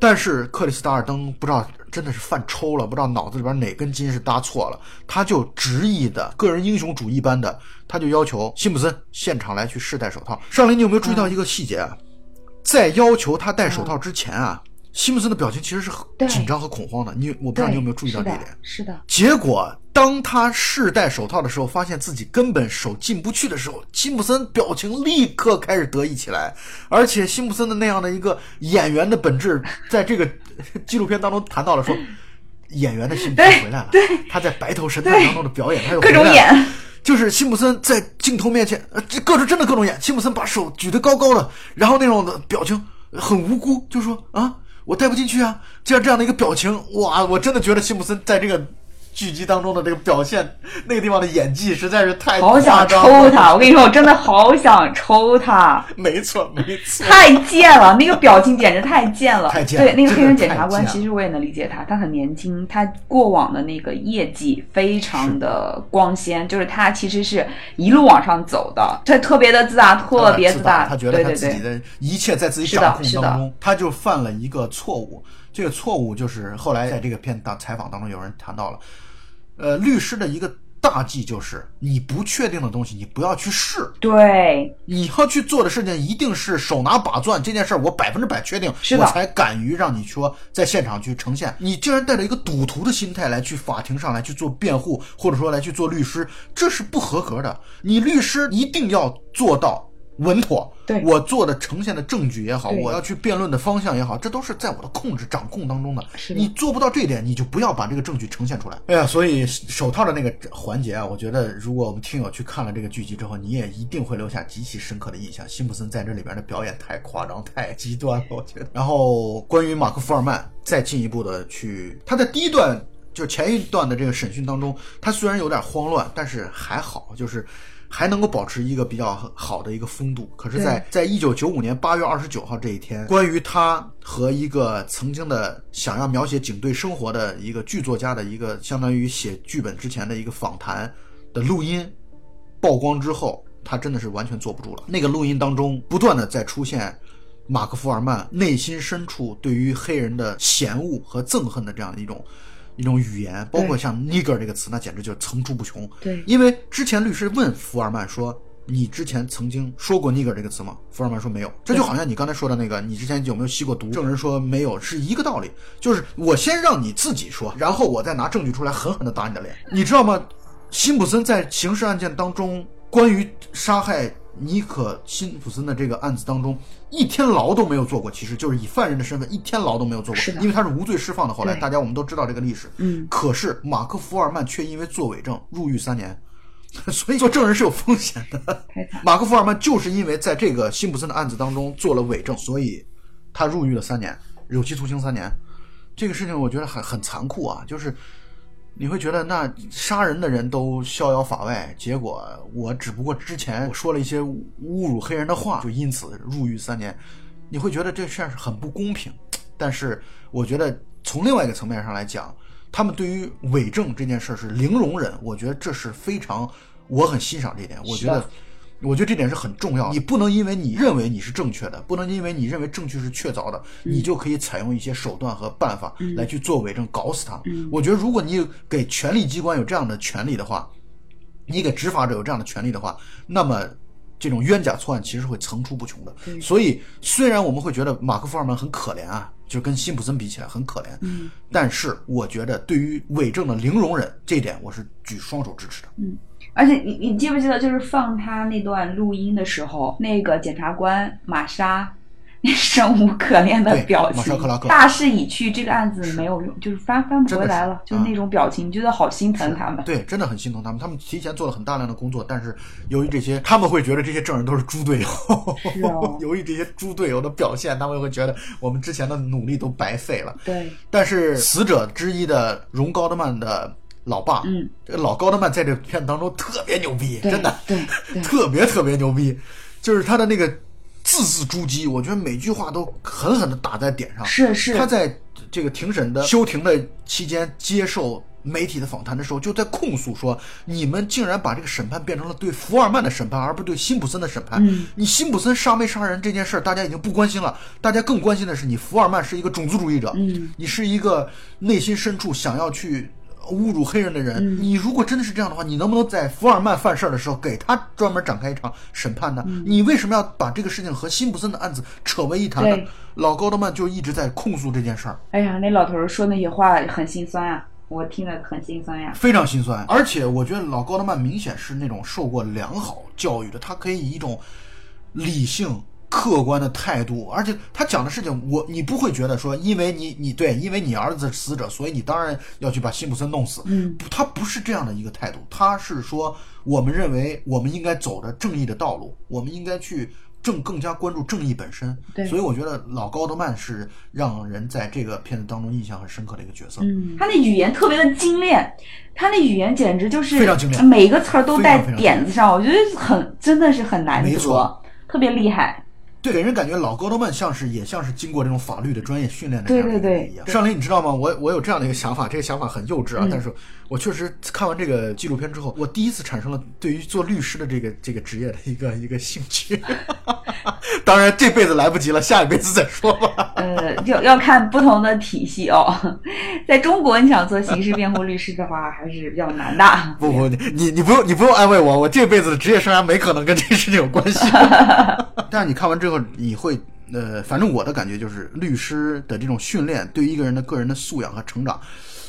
但是克里斯达尔登不知道真的是犯抽了，不知道脑子里边哪根筋是搭错了，他就执意的个人英雄主义般的，他就要求辛普森现场来去试戴手套。上林，你有没有注意到一个细节啊？在要求他戴手套之前啊。辛普森的表情其实是很紧张和恐慌的，你我不知道你有没有注意到这一点。是的。结果当他试戴手套的时候，发现自己根本手进不去的时候，辛普森表情立刻开始得意起来。而且辛普森的那样的一个演员的本质，在这个 纪录片当中谈到了说，演员的心态回来了。对，他在白头神探当中的表演，他又各种演，就是辛普森在镜头面前，呃，这各种真的各种演。辛普森把手举得高高的，然后那种的表情很无辜，就说啊。我带不进去啊！就像这样的一个表情，哇！我真的觉得辛普森在这个。剧集当中的这个表现，那个地方的演技实在是太好想抽他！我跟你说，我真的好想抽他。没错，没错，太贱了，那个表情简直太贱了。太贱。对，那个黑人检察官，其实我也能理解他，他很年轻，他过往的那个业绩非常的光鲜，就是他其实是一路往上走的，他特别的自大，特别自大，他觉得他自己的一切在自己掌控当中，他就犯了一个错误。这个错误就是后来在这个片当采访当中有人谈到了。呃，律师的一个大忌就是，你不确定的东西，你不要去试。对，你要去做的事情一定是手拿把攥。这件事儿我百分之百确定，我才敢于让你说在现场去呈现。你竟然带着一个赌徒的心态来去法庭上来去做辩护，或者说来去做律师，这是不合格的。你律师一定要做到。稳妥，对我做的呈现的证据也好，我要去辩论的方向也好，这都是在我的控制掌控当中的。你做不到这一点，你就不要把这个证据呈现出来。哎呀，所以手套的那个环节啊，我觉得如果我们听友去看了这个剧集之后，你也一定会留下极其深刻的印象。辛普森在这里边的表演太夸张、太极端了，我觉得。然后关于马克·福尔曼，再进一步的去，他在第一段就前一段的这个审讯当中，他虽然有点慌乱，但是还好，就是。还能够保持一个比较好的一个风度，可是，在在一九九五年八月二十九号这一天，关于他和一个曾经的想要描写警队生活的一个剧作家的一个相当于写剧本之前的一个访谈的录音曝光之后，他真的是完全坐不住了。那个录音当中不断的在出现马克·福尔曼内心深处对于黑人的嫌恶和憎恨的这样的一种。一种语言，包括像 “nigger” 这个词，那简直就层出不穷。对，因为之前律师问福尔曼说：“你之前曾经说过 ‘nigger’ 这个词吗？”福尔曼说没有。这就好像你刚才说的那个，你之前有没有吸过毒？证人说没有，是一个道理。就是我先让你自己说，然后我再拿证据出来狠狠地打你的脸。你知道吗？辛普森在刑事案件当中关于杀害尼可辛普森的这个案子当中，一天牢都没有坐过，其实就是以犯人的身份一天牢都没有坐过，因为他是无罪释放的。后来大家我们都知道这个历史，嗯，可是马克·福尔曼却因为作伪证入狱三年，所以做证人是有风险的。马克·福尔曼就是因为在这个辛普森的案子当中做了伪证，所以他入狱了三年，有期徒刑三年。这个事情我觉得很很残酷啊，就是你会觉得那杀人的人都逍遥法外，结果我只不过之前我说了一些侮辱黑人的话，就因此入狱三年，你会觉得这事儿是很不公平。但是我觉得从另外一个层面上来讲，他们对于伪证这件事儿是零容忍，我觉得这是非常我很欣赏这一点。我觉得，我觉得这点是很重要的。你不能因为你认为你是正确的，不能因为你认为证据是确凿的，你就可以采用一些手段和办法来去做伪证，搞死他。我觉得如果你给权力机关有这样的权利的话，你给执法者有这样的权利的话，那么这种冤假错案其实会层出不穷的。所以，虽然我们会觉得马克·福尔曼很可怜啊，就跟辛普森比起来很可怜，嗯，但是我觉得对于伪证的零容忍这一点，我是举双手支持的。嗯而且你你记不记得，就是放他那段录音的时候，那个检察官玛莎那 生无可恋的对表情，克大势已去，这个案子没有用，就是翻翻不回来了，就是啊那种表情，你觉得好心疼他们。对，真的很心疼他们。他们提前做了很大量的工作，但是由于这些，他们会觉得这些证人都是猪队友。由于这些猪队友的表现，他们会觉得我们之前的努力都白费了。对，但是死者之一的荣高德曼的老爸，嗯，这个老高德曼在这片子当中特别牛逼，真的，对对 特别特别牛逼，就是他的那个字字珠玑，我觉得每句话都狠狠的打在点上。是是他在这个庭审的休庭的期间接受媒体的访谈的时候，就在控诉说，你们竟然把这个审判变成了对福尔曼的审判，而不是对辛普森的审判。嗯你辛普森杀没杀人这件事儿，大家已经不关心了，大家更关心的是你福尔曼是一个种族主义者，嗯，你是一个内心深处想要去。侮辱黑人的人，你如果真的是这样的话，你能不能在福尔曼犯事儿的时候给他专门展开一场审判呢？你为什么要把这个事情和辛普森的案子扯为一谈呢？老高德曼就一直在控诉这件事儿，哎呀，那老头儿说那些话很心酸啊，我听得很心酸呀。非常心酸。而且我觉得老高德曼明显是那种受过良好教育的，他可以以一种理性。客观的态度，而且他讲的事情，我你不会觉得说，因为你你对，因为你儿子是死者，所以你当然要去把辛普森弄死。嗯，他不是这样的一个态度，他是说，我们认为我们应该走的正义的道路，我们应该去正更加关注正义本身。对所以我觉得老高德曼是让人在这个片子当中印象很深刻的一个角色。嗯，他那语言特别的精炼，他那语言简直就是非常精炼每个词儿都带点子上，我觉得很真的是很难得没错，特别厉害。对，给人感觉老高德曼像是也像是经过这种法律的专业训练的这对对对人一样。上林，你知道吗？我我有这样的一个想法，这个想法很幼稚啊，但是我确实看完这个纪录片之后，我第一次产生了对于做律师的这个这个职业的一个一个兴趣。当然，这辈子来不及了，下一辈子再说吧。呃，要要看不同的体系哦。在中国，你想做刑事辩护律师的话，还是比较难的。不不，你你你不用你不用安慰我，我这辈子的职业生涯没可能跟这个事情有关系。但是你看完之后，你会呃，反正我的感觉就是，律师的这种训练对于一个人的个人的素养和成长，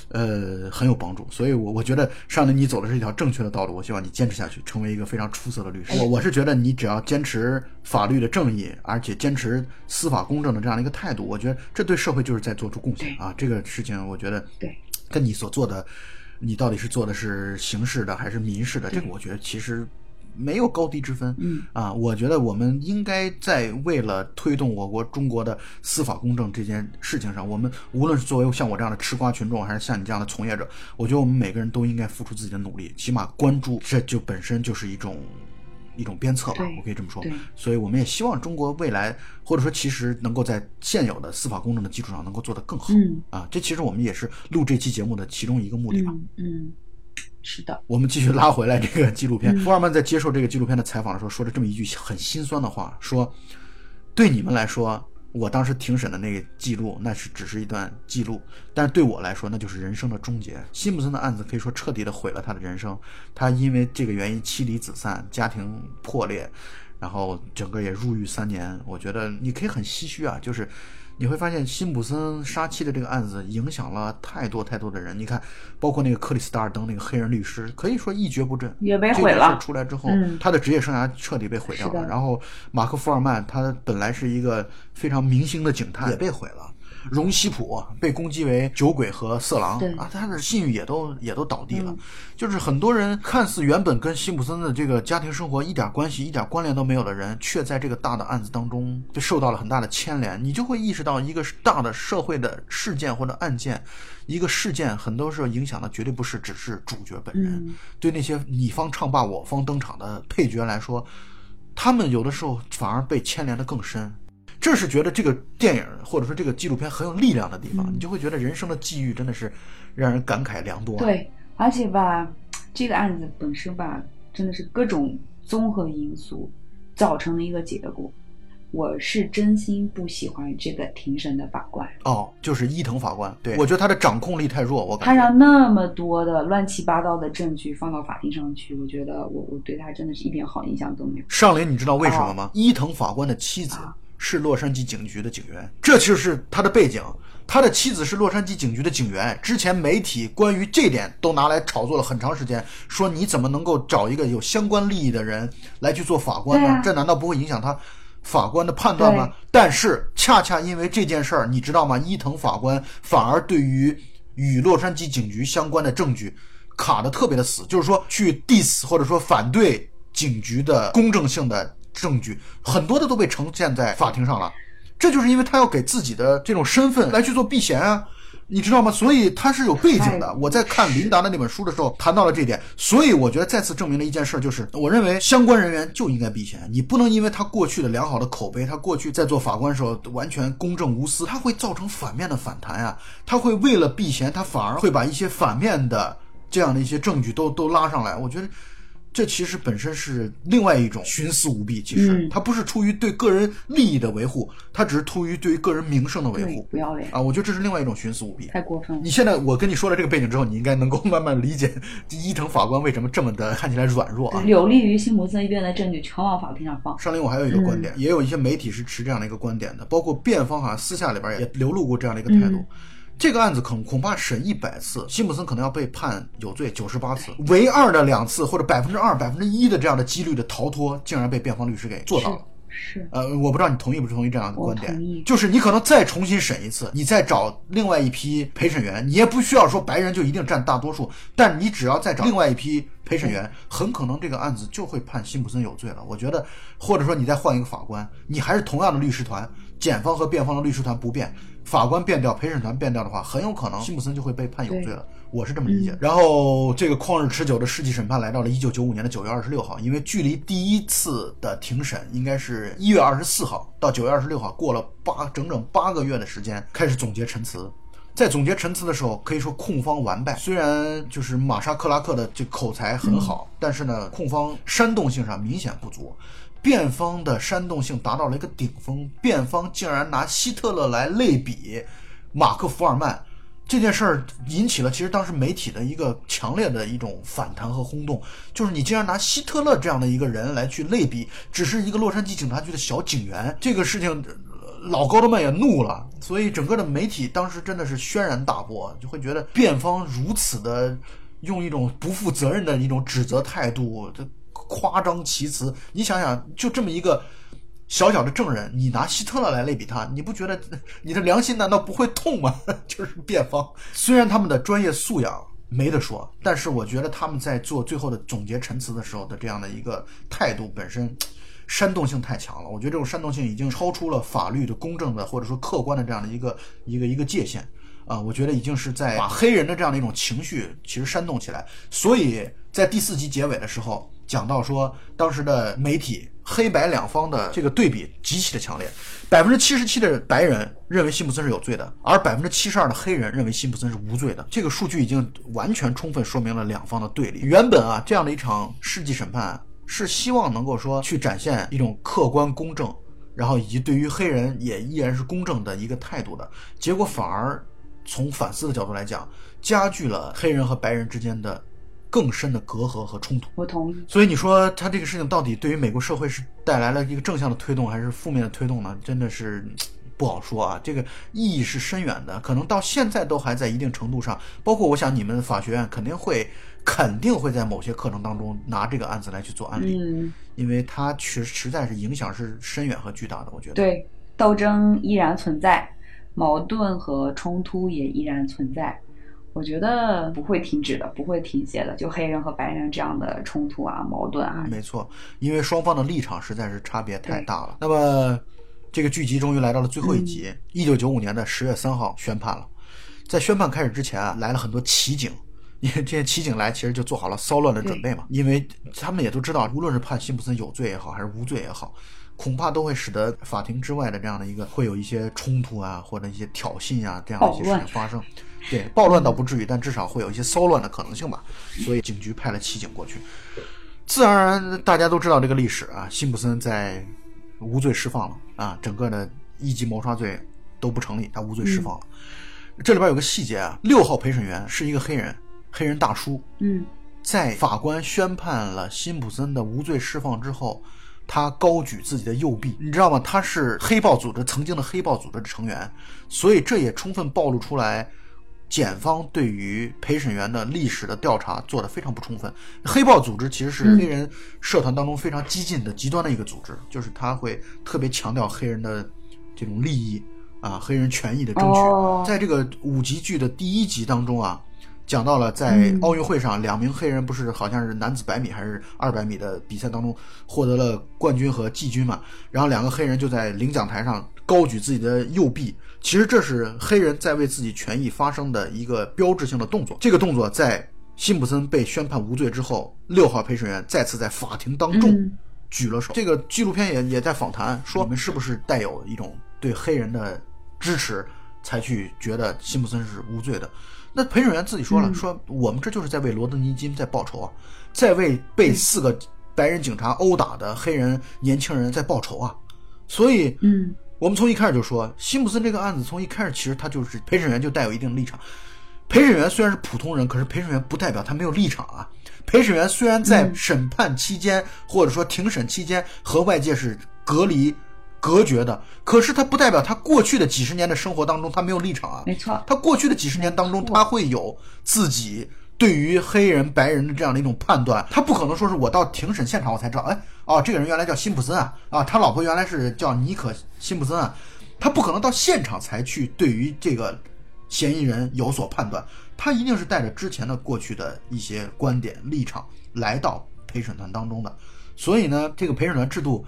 呃，很有帮助。所以我我觉得上林你走的是一条正确的道路，我希望你坚持下去，成为一个非常出色的律师。我我是觉得你只要坚持法律的正义，而且坚持司法公正的这样的一个态度，我觉得这对社会就是在做出贡献啊。这个事情，我觉得对，跟你所做的，你到底是做的是刑事的还是民事的，这个我觉得其实没有高低之分。嗯啊，我觉得我们应该在为了推动我国中国的司法公正这件事情上，我们无论是作为像我这样的吃瓜群众，还是像你这样的从业者，我觉得我们每个人都应该付出自己的努力，起码关注，这就本身就是一种。一种鞭策吧，我可以这么说。所以我们也希望中国未来，或者说其实能够在现有的司法公正的基础上，能够做得更好。嗯啊，这其实我们也是录这期节目的其中一个目的吧。嗯嗯，是的，我们继续拉回来这个纪录嗯片，福尔曼在接受这个纪录片的采访的时候，说了这么一句很心酸的话，说：“对你们来说，我当时庭审的那个记录，那是只是一段记录，但是对我来说，那就是人生的终结。辛普森的案子可以说彻底的毁了他的人生，他因为这个原因妻离子散，家庭破裂，然后整个也入狱三年。我觉得你可以很唏嘘啊，就是你会发现辛普森杀妻的这个案子影响了太多太多的人。你看，包括那个克里斯达尔登那个黑人律师，可以说一蹶不振，也被毁了。出来之后，嗯，他的职业生涯彻底被毁掉了。然后马克·福尔曼，他本来是一个非常明星的警探，也被毁了。荣西普被攻击为酒鬼和色狼啊，他的信誉也都也都倒地了。就是很多人看似原本跟辛普森的这个家庭生活一点关系、一点关联都没有的人，却在这个大的案子当中就受到了很大的牵连。你就会意识到，一个大的社会的事件或者案件，一个事件很多时候影响的绝对不是只是主角本人。对那些你方唱罢我方登场的配角来说，他们有的时候反而被牵连的更深。这是觉得这个电影或者说这个纪录片很有力量的地方，你就会觉得人生的际遇真的是让人感慨良多。对，而且吧，这个案子本身吧，真的是各种综合因素造成的一个结果。我是真心不喜欢这个庭审的法官。哦，就是伊藤法官。对，我觉得他的掌控力太弱，我感觉他让那么多的乱七八糟的证据放到法庭上去，我觉得我我对他真的是一点好印象都没有。上林，你知道为什么吗？伊藤法官的妻子。是洛杉矶警局的警员，这就是他的背景。他的妻子是洛杉矶警局的警员。之前媒体关于这点都拿来炒作了很长时间，说你怎么能够找一个有相关利益的人来去做法官呢？这难道不会影响他法官的判断吗？但是恰恰因为这件事儿，你知道吗？伊藤法官反而对于与洛杉矶警局相关的证据卡的特别的死，就是说去 diss 或者说反对警局的公正性的。证据很多的都被呈现在法庭上了，这就是因为他要给自己的这种身份来去做避嫌啊，你知道吗？所以他是有背景的。我在看林达的那本书的时候谈到了这点，所以我觉得再次证明了一件事，就是我认为相关人员就应该避嫌，你不能因为他过去的良好的口碑，他过去在做法官的时候完全公正无私，他会造成反面的反弹啊，他会为了避嫌，他反而会把一些反面的这样的一些证据都都拉上来，我觉得。这其实本身是另外一种徇私舞弊，其实他不是出于对个人利益的维护，他只是出于对于个人名声的维护。不要脸啊！我觉得这是另外一种徇私舞弊，太过分了。你现在我跟你说了这个背景之后，你应该能够慢慢理解伊藤法官为什么这么的看起来软弱啊。有利于辛普森一边的证据全往法庭上放。上林，我还有一个观点，也有一些媒体是持这样的一个观点的，包括辩方好像私下里边也流露过这样的一个态度。这个案子恐恐怕审一百次，辛普森可能要被判有罪九十八次，唯二的两次或者百分之二、百分之一的这样的几率的逃脱，竟然被辩方律师给做到了。是，呃，我不知道你同意不同意这样的观点？意。就是你可能再重新审一次，你再找另外一批陪审员，你也不需要说白人就一定占大多数，但你只要再找另外一批陪审员，很可能这个案子就会判辛普森有罪了。我觉得，或者说你再换一个法官，你还是同样的律师团，检方和辩方的律师团不变。法官变调，陪审团变调的话，很有可能辛普森就会被判有罪了。我是这么理解。然后，这个旷日持久的世纪审判来到了一九九五年的九月二十六号，因为距离第一次的庭审应该是一月二十四号到九月二十六号，过了八整整八个月的时间，开始总结陈词。在总结陈词的时候，可以说控方完败。虽然就是玛莎克拉克的这口才很好，但是呢，控方煽动性上明显不足。辩方的煽动性达到了一个顶峰，辩方竟然拿希特勒来类比马克·福尔曼，这件事儿引起了其实当时媒体的一个强烈的一种反弹和轰动。就是你竟然拿希特勒这样的一个人来去类比，只是一个洛杉矶警察局的小警员，这个事情老高德曼也怒了，所以整个的媒体当时真的是轩然大波，就会觉得辩方如此的用一种不负责任的一种指责态度，这。夸张其词，你想想，就这么一个小小的证人，你拿希特勒来类比他，你不觉得 你的良心难道不会痛吗？就是辩方，虽然他们的专业素养没得说，但是我觉得他们在做最后的总结陈词的时候的这样的一个态度本身，煽动性太强了。我觉得这种煽动性已经超出了法律的公正的或者说客观的这样的一个一个一个界限啊！我觉得已经是在把黑人的这样的一种情绪其实煽动起来，所以在第四集结尾的时候。讲到说，当时的媒体黑白两方的这个对比极其的强烈，百分之七十七的白人认为辛普森是有罪的，而百分之七十二的黑人认为辛普森是无罪的。这个数据已经完全充分说明了两方的对立。原本啊，这样的一场世纪审判是希望能够说去展现一种客观公正，然后以及对于黑人也依然是公正的一个态度的，结果反而从反思的角度来讲，加剧了黑人和白人之间的。更深的隔阂和冲突，我同意。所以你说他这个事情到底对于美国社会是带来了一个正向的推动，还是负面的推动呢？真的是不好说啊，这个意义是深远的，可能到现在都还在一定程度上。包括我想，你们法学院肯定会肯定会在某些课程当中拿这个案子来去做案例，嗯，因为它实实在是影响是深远和巨大的。我觉得，对，斗争依然存在，矛盾和冲突也依然存在。我觉得不会停止的，不会停歇的。就黑人和白人这样的冲突啊、矛盾啊，没错，因为双方的立场实在是差别太大了。那么，这个剧集终于来到了最后一集，一九九五年的十月三号宣判了。在宣判开始之前啊，来了很多骑警，因为这些骑警来其实就做好了骚乱的准备嘛，因为他们也都知道，无论是判辛普森有罪也好，还是无罪也好，恐怕都会使得法庭之外的这样的一个会有一些冲突啊，或者一些挑衅啊这样的一些事情发生。对，暴乱倒不至于，但至少会有一些骚乱的可能性吧。所以警局派了骑警过去。自然而然，大家都知道这个历史啊，辛普森在无罪释放了啊，整个的一级谋杀罪都不成立，他无罪释放了。这里边有个细节啊，六号陪审员是一个黑人，黑人大叔。嗯，在法官宣判了辛普森的无罪释放之后，他高举自己的右臂，你知道吗？他是黑豹组织曾经的黑豹组织的成员，所以这也充分暴露出来。检方对于陪审员的历史的调查做得非常不充分。黑豹组织其实是黑人社团当中非常激进的极端的一个组织，就是他会特别强调黑人的这种利益啊，黑人权益的争取。在这个五集剧的第一集当中啊，讲到了在奥运会上，两名黑人不是好像是男子百米还是二百米的比赛当中获得了冠军和季军嘛？然后两个黑人就在领奖台上高举自己的右臂。其实这是黑人在为自己权益发声的一个标志性的动作。这个动作在辛普森被宣判无罪之后，六号陪审员再次在法庭当众举了手。这个纪录片也也在访谈说，你们是不是带有一种对黑人的支持，才去觉得辛普森是无罪的？那陪审员自己说了，说我们这就是在为罗德尼金在报仇啊，在为被四个白人警察殴打的黑人年轻人在报仇啊。所以，嗯。我们从一开始就说，辛普森这个案子从一开始其实他就是陪审员就带有一定立场。陪审员虽然是普通人，可是陪审员不代表他没有立场啊。陪审员虽然在审判期间或者说庭审期间和外界是隔离、隔绝的，可是他不代表他过去的几十年的生活当中他没有立场啊。没错，他过去的几十年当中他会有自己。对于黑人、白人的这样的一种判断，他不可能说是我到庭审现场我才知道，哎，哦，这个人原来叫辛普森啊，啊，他老婆原来是叫尼可辛普森啊，他不可能到现场才去对于这个嫌疑人有所判断，他一定是带着之前的过去的一些观点立场来到陪审团当中的，所以呢，这个陪审团制度，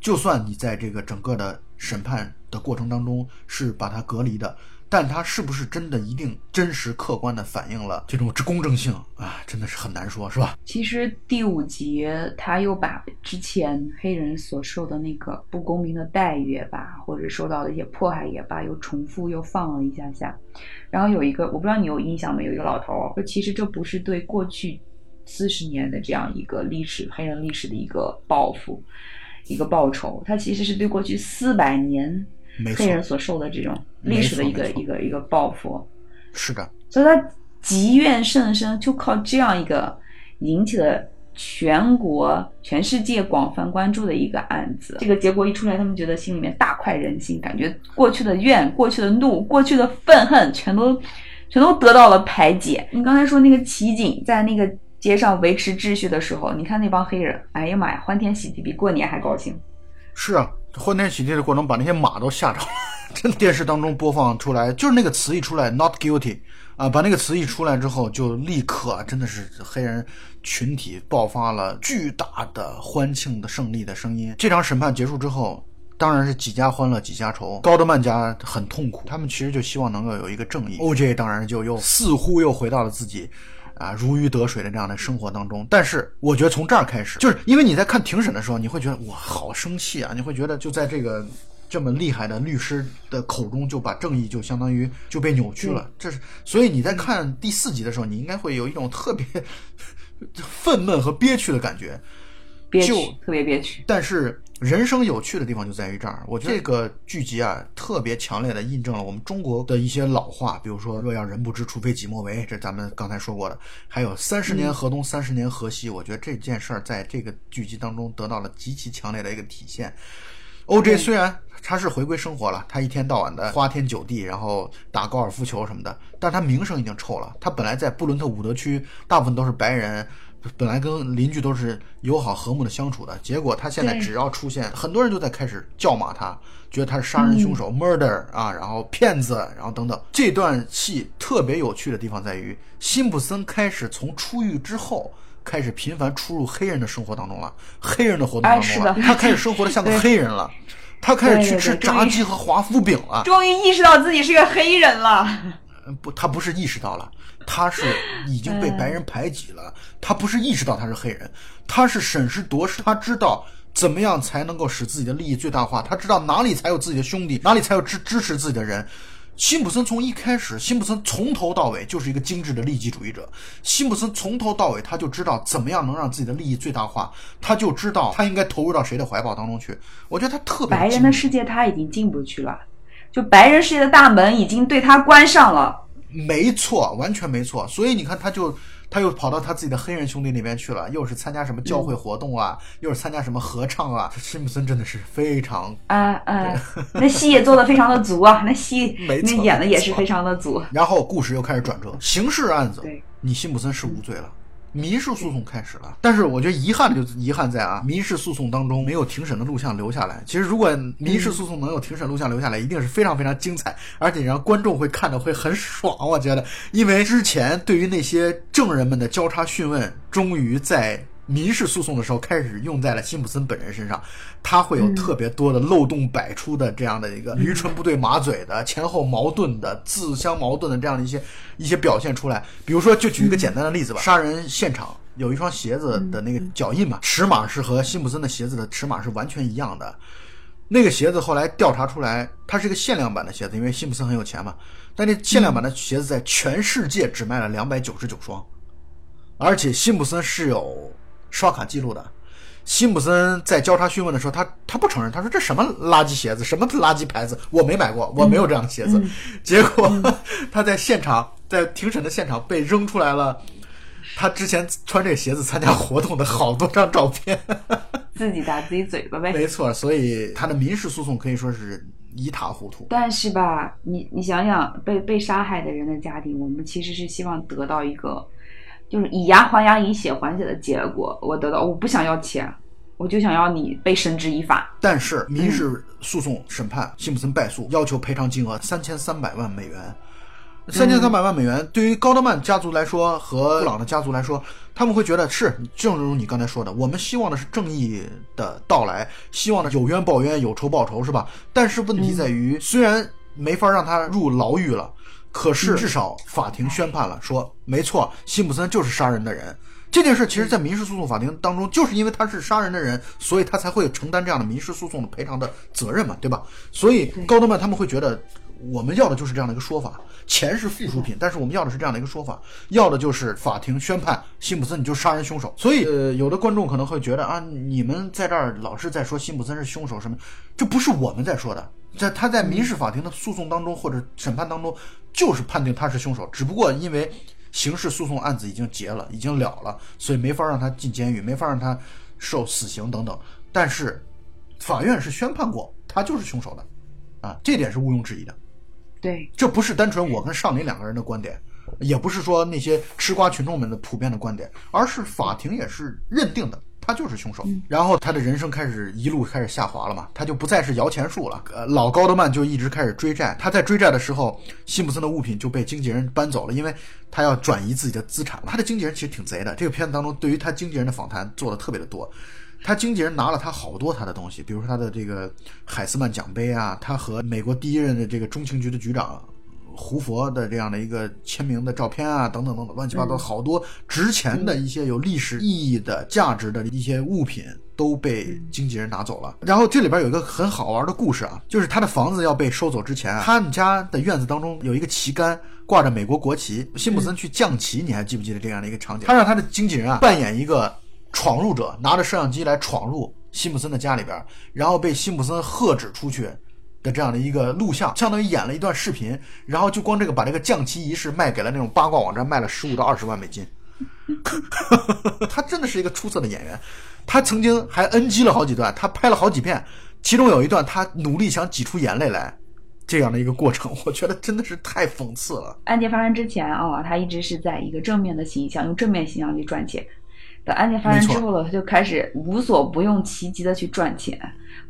就算你在这个整个的审判的过程当中是把它隔离的。但它是不是真的一定真实客观的反映了这种之公正性啊？真的是很难说，是吧？其实第五集他又把之前黑人所受的那个不公平的待遇也罢，或者受到的一些迫害也罢，又重复又放了一下下。然后有一个我不知道你有印象没有？一个老头说，其实这不是对过去四十年的这样一个历史黑人历史的一个报复，一个报仇，他其实是对过去四百年。黑人所受的这种历史的一个一个一个报复，是的，所以他积怨甚深，就靠这样一个引起了全国、全世界广泛关注的一个案子。这个结果一出来，他们觉得心里面大快人心，感觉过去的怨、过去的怒、过去的愤恨，全都全都得到了排解。你刚才说那个奇景在那个街上维持秩序的时候，你看那帮黑人，哎呀妈呀，欢天喜地，比过年还高兴。是啊。欢天喜地的过程，把那些马都吓着了。真，电视当中播放出来，就是那个词一出来，not guilty，啊，把那个词一出来之后，就立刻真的是黑人群体爆发了巨大的欢庆的胜利的声音。这场审判结束之后，当然是几家欢乐几家愁。高德曼家很痛苦，他们其实就希望能够有一个正义。O.J. 当然就又似乎又回到了自己。啊，如鱼得水的这样的生活当中，但是我觉得从这儿开始，就是因为你在看庭审的时候，你会觉得哇，好生气啊！你会觉得就在这个这么厉害的律师的口中，就把正义就相当于就被扭曲了。这是所以你在看第四集的时候，你应该会有一种特别 愤懑和憋屈的感觉。憋屈，特别憋屈。但是人生有趣的地方就在于这儿，我觉得这个剧集啊，特别强烈的印证了我们中国的一些老话，比如说“若要人不知，除非己莫为”，这咱们刚才说过的。还有“三十年河东，三十年河西”，我觉得这件事儿在这个剧集当中得到了极其强烈的一个体现。O.J. 虽然他是回归生活了，他一天到晚的花天酒地，然后打高尔夫球什么的，但他名声已经臭了。他本来在布伦特伍德区，大部分都是白人。本来跟邻居都是友好和睦的相处的，结果他现在只要出现，很多人都在开始叫骂他，觉得他是杀人凶手，murder 啊，然后骗子，然后等等。这段戏特别有趣的地方在于，辛普森开始从出狱之后开始频繁出入黑人的生活当中了，黑人的活动当中了，他开始生活的像个 黑人了，他开始去吃炸鸡和华夫饼了，终于意识到自己是个黑人了。不，他不是意识到了。他是已经被白人排挤了，他不是意识到他是黑人，他是审时度势，他知道怎么样才能够使自己的利益最大化，他知道哪里才有自己的兄弟，哪里才有支支持自己的人。辛普森从一开始，辛普森从头到尾就是一个精致的利己主义者。辛普森从头到尾他就知道怎么样能让自己的利益最大化，他就知道他应该投入到谁的怀抱当中去。我觉得他特别白人的世界他已经进不去了，就白人世界的大门已经对他关上了。没错，完全没错。所以你看，他就他又跑到他自己的黑人兄弟那边去了，又是参加什么教会活动啊，又是参加什么合唱啊。辛普森真的是非常啊啊，那戏也做的非常的足啊，那戏那演的也是非常的足。然后故事又开始转折，刑事案子，你辛普森是无罪了。民事诉讼开始了，但是我觉得遗憾的就遗憾在啊，民事诉讼当中没有庭审的录像留下来。其实如果民事诉讼能有庭审录像留下来，一定是非常非常精彩，而且让观众会看的会很爽。我觉得，因为之前对于那些证人们的交叉讯问，终于在。民事诉讼的时候开始用在了辛普森本人身上，他会有特别多的漏洞百出的这样的一个驴唇不对马嘴的前后矛盾的自相矛盾的这样的一些一些表现出来。比如说，就举一个简单的例子吧，杀人现场有一双鞋子的那个脚印嘛，尺码是和辛普森的鞋子的尺码是完全一样的。那个鞋子后来调查出来，它是一个限量版的鞋子，因为辛普森很有钱嘛。但这限量版的鞋子在全世界只卖了两百九十九双，而且辛普森是有。刷卡记录的，辛普森在交叉询问的时候，他他不承认，他说这什么垃圾鞋子，什么垃圾牌子，我没买过，我没有这样的鞋子。结果 他在现场，在庭审的现场被扔出来了，他之前穿这鞋子参加活动的好多张照片，自己打自己嘴巴呗。没错，所以他的民事诉讼可以说是一塌糊涂。但是吧，你你想想，被被杀害的人的家庭，我们其实是希望得到一个。就是以牙还牙，以血还血的结果，我得到我不想要钱，我就想要你被绳之以法。但是民事诉讼审判，辛普森败诉，要求赔偿金额三千三百万美元。三千三百万美元对于高德曼家族来说和布朗的家族来说，他们会觉得是，正如你刚才说的，我们希望的是正义的到来，希望的有冤报冤，有仇报仇，是吧？但是问题在于，虽然没法让他入牢狱了。可是，至少法庭宣判了，说没错，辛普森就是杀人的人。这件事其实，在民事诉讼法庭当中，就是因为他是杀人的人，所以他才会承担这样的民事诉讼的赔偿的责任嘛，对吧？所以高德曼他们会觉得，我们要的就是这样的一个说法，钱是附属品，但是我们要的是这样的一个说法，要的就是法庭宣判辛普森你就是杀人凶手。所以，呃，有的观众可能会觉得啊，你们在这儿老是在说辛普森是凶手什么，这不是我们在说的。在他在民事法庭的诉讼当中或者审判当中，就是判定他是凶手，只不过因为刑事诉讼案子已经结了，已经了了，所以没法让他进监狱，没法让他受死刑等等。但是法院是宣判过他就是凶手的，啊，这点是毋庸置疑的。对，这不是单纯我跟尚林两个人的观点，也不是说那些吃瓜群众们的普遍的观点，而是法庭也是认定的。他就是凶手，然后他的人生开始一路开始下滑了嘛，他就不再是摇钱树了。呃，老高德曼就一直开始追债，他在追债的时候，辛普森的物品就被经纪人搬走了，因为他要转移自己的资产。他的经纪人其实挺贼的，这个片子当中对于他经纪人的访谈做的特别的多，他经纪人拿了他好多他的东西，比如说他的这个海斯曼奖杯啊，他和美国第一任的这个中情局的局长。胡佛的这样的一个签名的照片啊，等等等等，乱七八糟好多值钱的一些有历史意义的价值的一些物品都被经纪人拿走了。然后这里边有一个很好玩的故事啊，就是他的房子要被收走之前，他们家的院子当中有一个旗杆挂着美国国旗，辛普森去降旗，你还记不记得这样的一个场景？他让他的经纪人啊扮演一个闯入者，拿着摄像机来闯入辛普森的家里边，然后被辛普森喝止出去。的这样的一个录像，相当于演了一段视频，然后就光这个把这个降旗仪式卖给了那种八卦网站，卖了十五到二十万美金。他真的是一个出色的演员，他曾经还 NG 了好几段，他拍了好几遍，其中有一段他努力想挤出眼泪来，这样的一个过程，我觉得真的是太讽刺了。案件发生之前啊，他一直是在一个正面的形象，用正面形象去赚钱。等案件发生之后了，他就开始无所不用其极的去赚钱，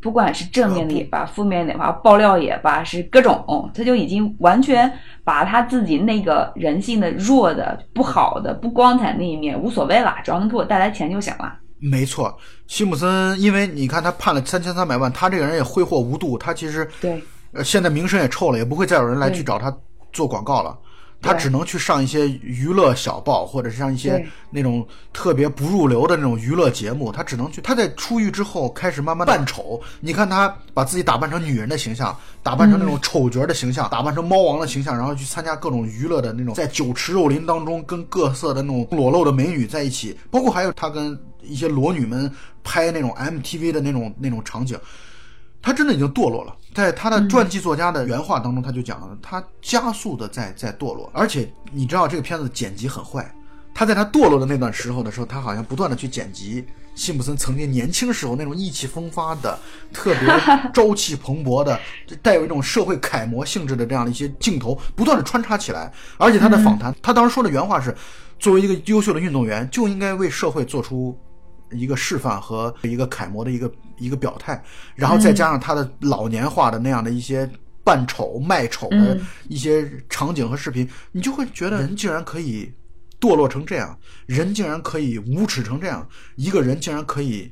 不管是正面的也罢，负面的也罢，爆料也罢，是各种，他就已经完全把他自己那个人性的弱的、不好的、不光彩那一面无所谓了，只要能给我带来钱就行了。没错，辛普森，因为你看他判了三千三百万，他这个人也挥霍无度，他其实对，呃，现在名声也臭了，也不会再有人来去找他做广告了。他只能去上一些娱乐小报，或者是上一些那种特别不入流的那种娱乐节目。他只能去。他在出狱之后开始慢慢扮丑。你看他把自己打扮成女人的形象，打扮成那种丑角的形象，打扮成猫王的形象，然后去参加各种娱乐的那种，在酒池肉林当中跟各色的那种裸露的美女在一起，包括还有他跟一些裸女们拍那种 MTV 的那种那种场景。他真的已经堕落了，在他的传记作家的原话当中，他就讲了，他加速的在在堕落，而且你知道这个片子剪辑很坏，他在他堕落的那段时候的时候，他好像不断的去剪辑辛普森曾经年轻时候那种意气风发的、特别朝气蓬勃的、带有一种社会楷模性质的这样的一些镜头，不断的穿插起来，而且他的访谈，他当时说的原话是，作为一个优秀的运动员，就应该为社会做出。一个示范和一个楷模的一个一个表态，然后再加上他的老年化的那样的一些扮丑卖丑的一些场景和视频，你就会觉得人竟然可以堕落成这样，人竟然可以无耻成这样，一个人竟然可以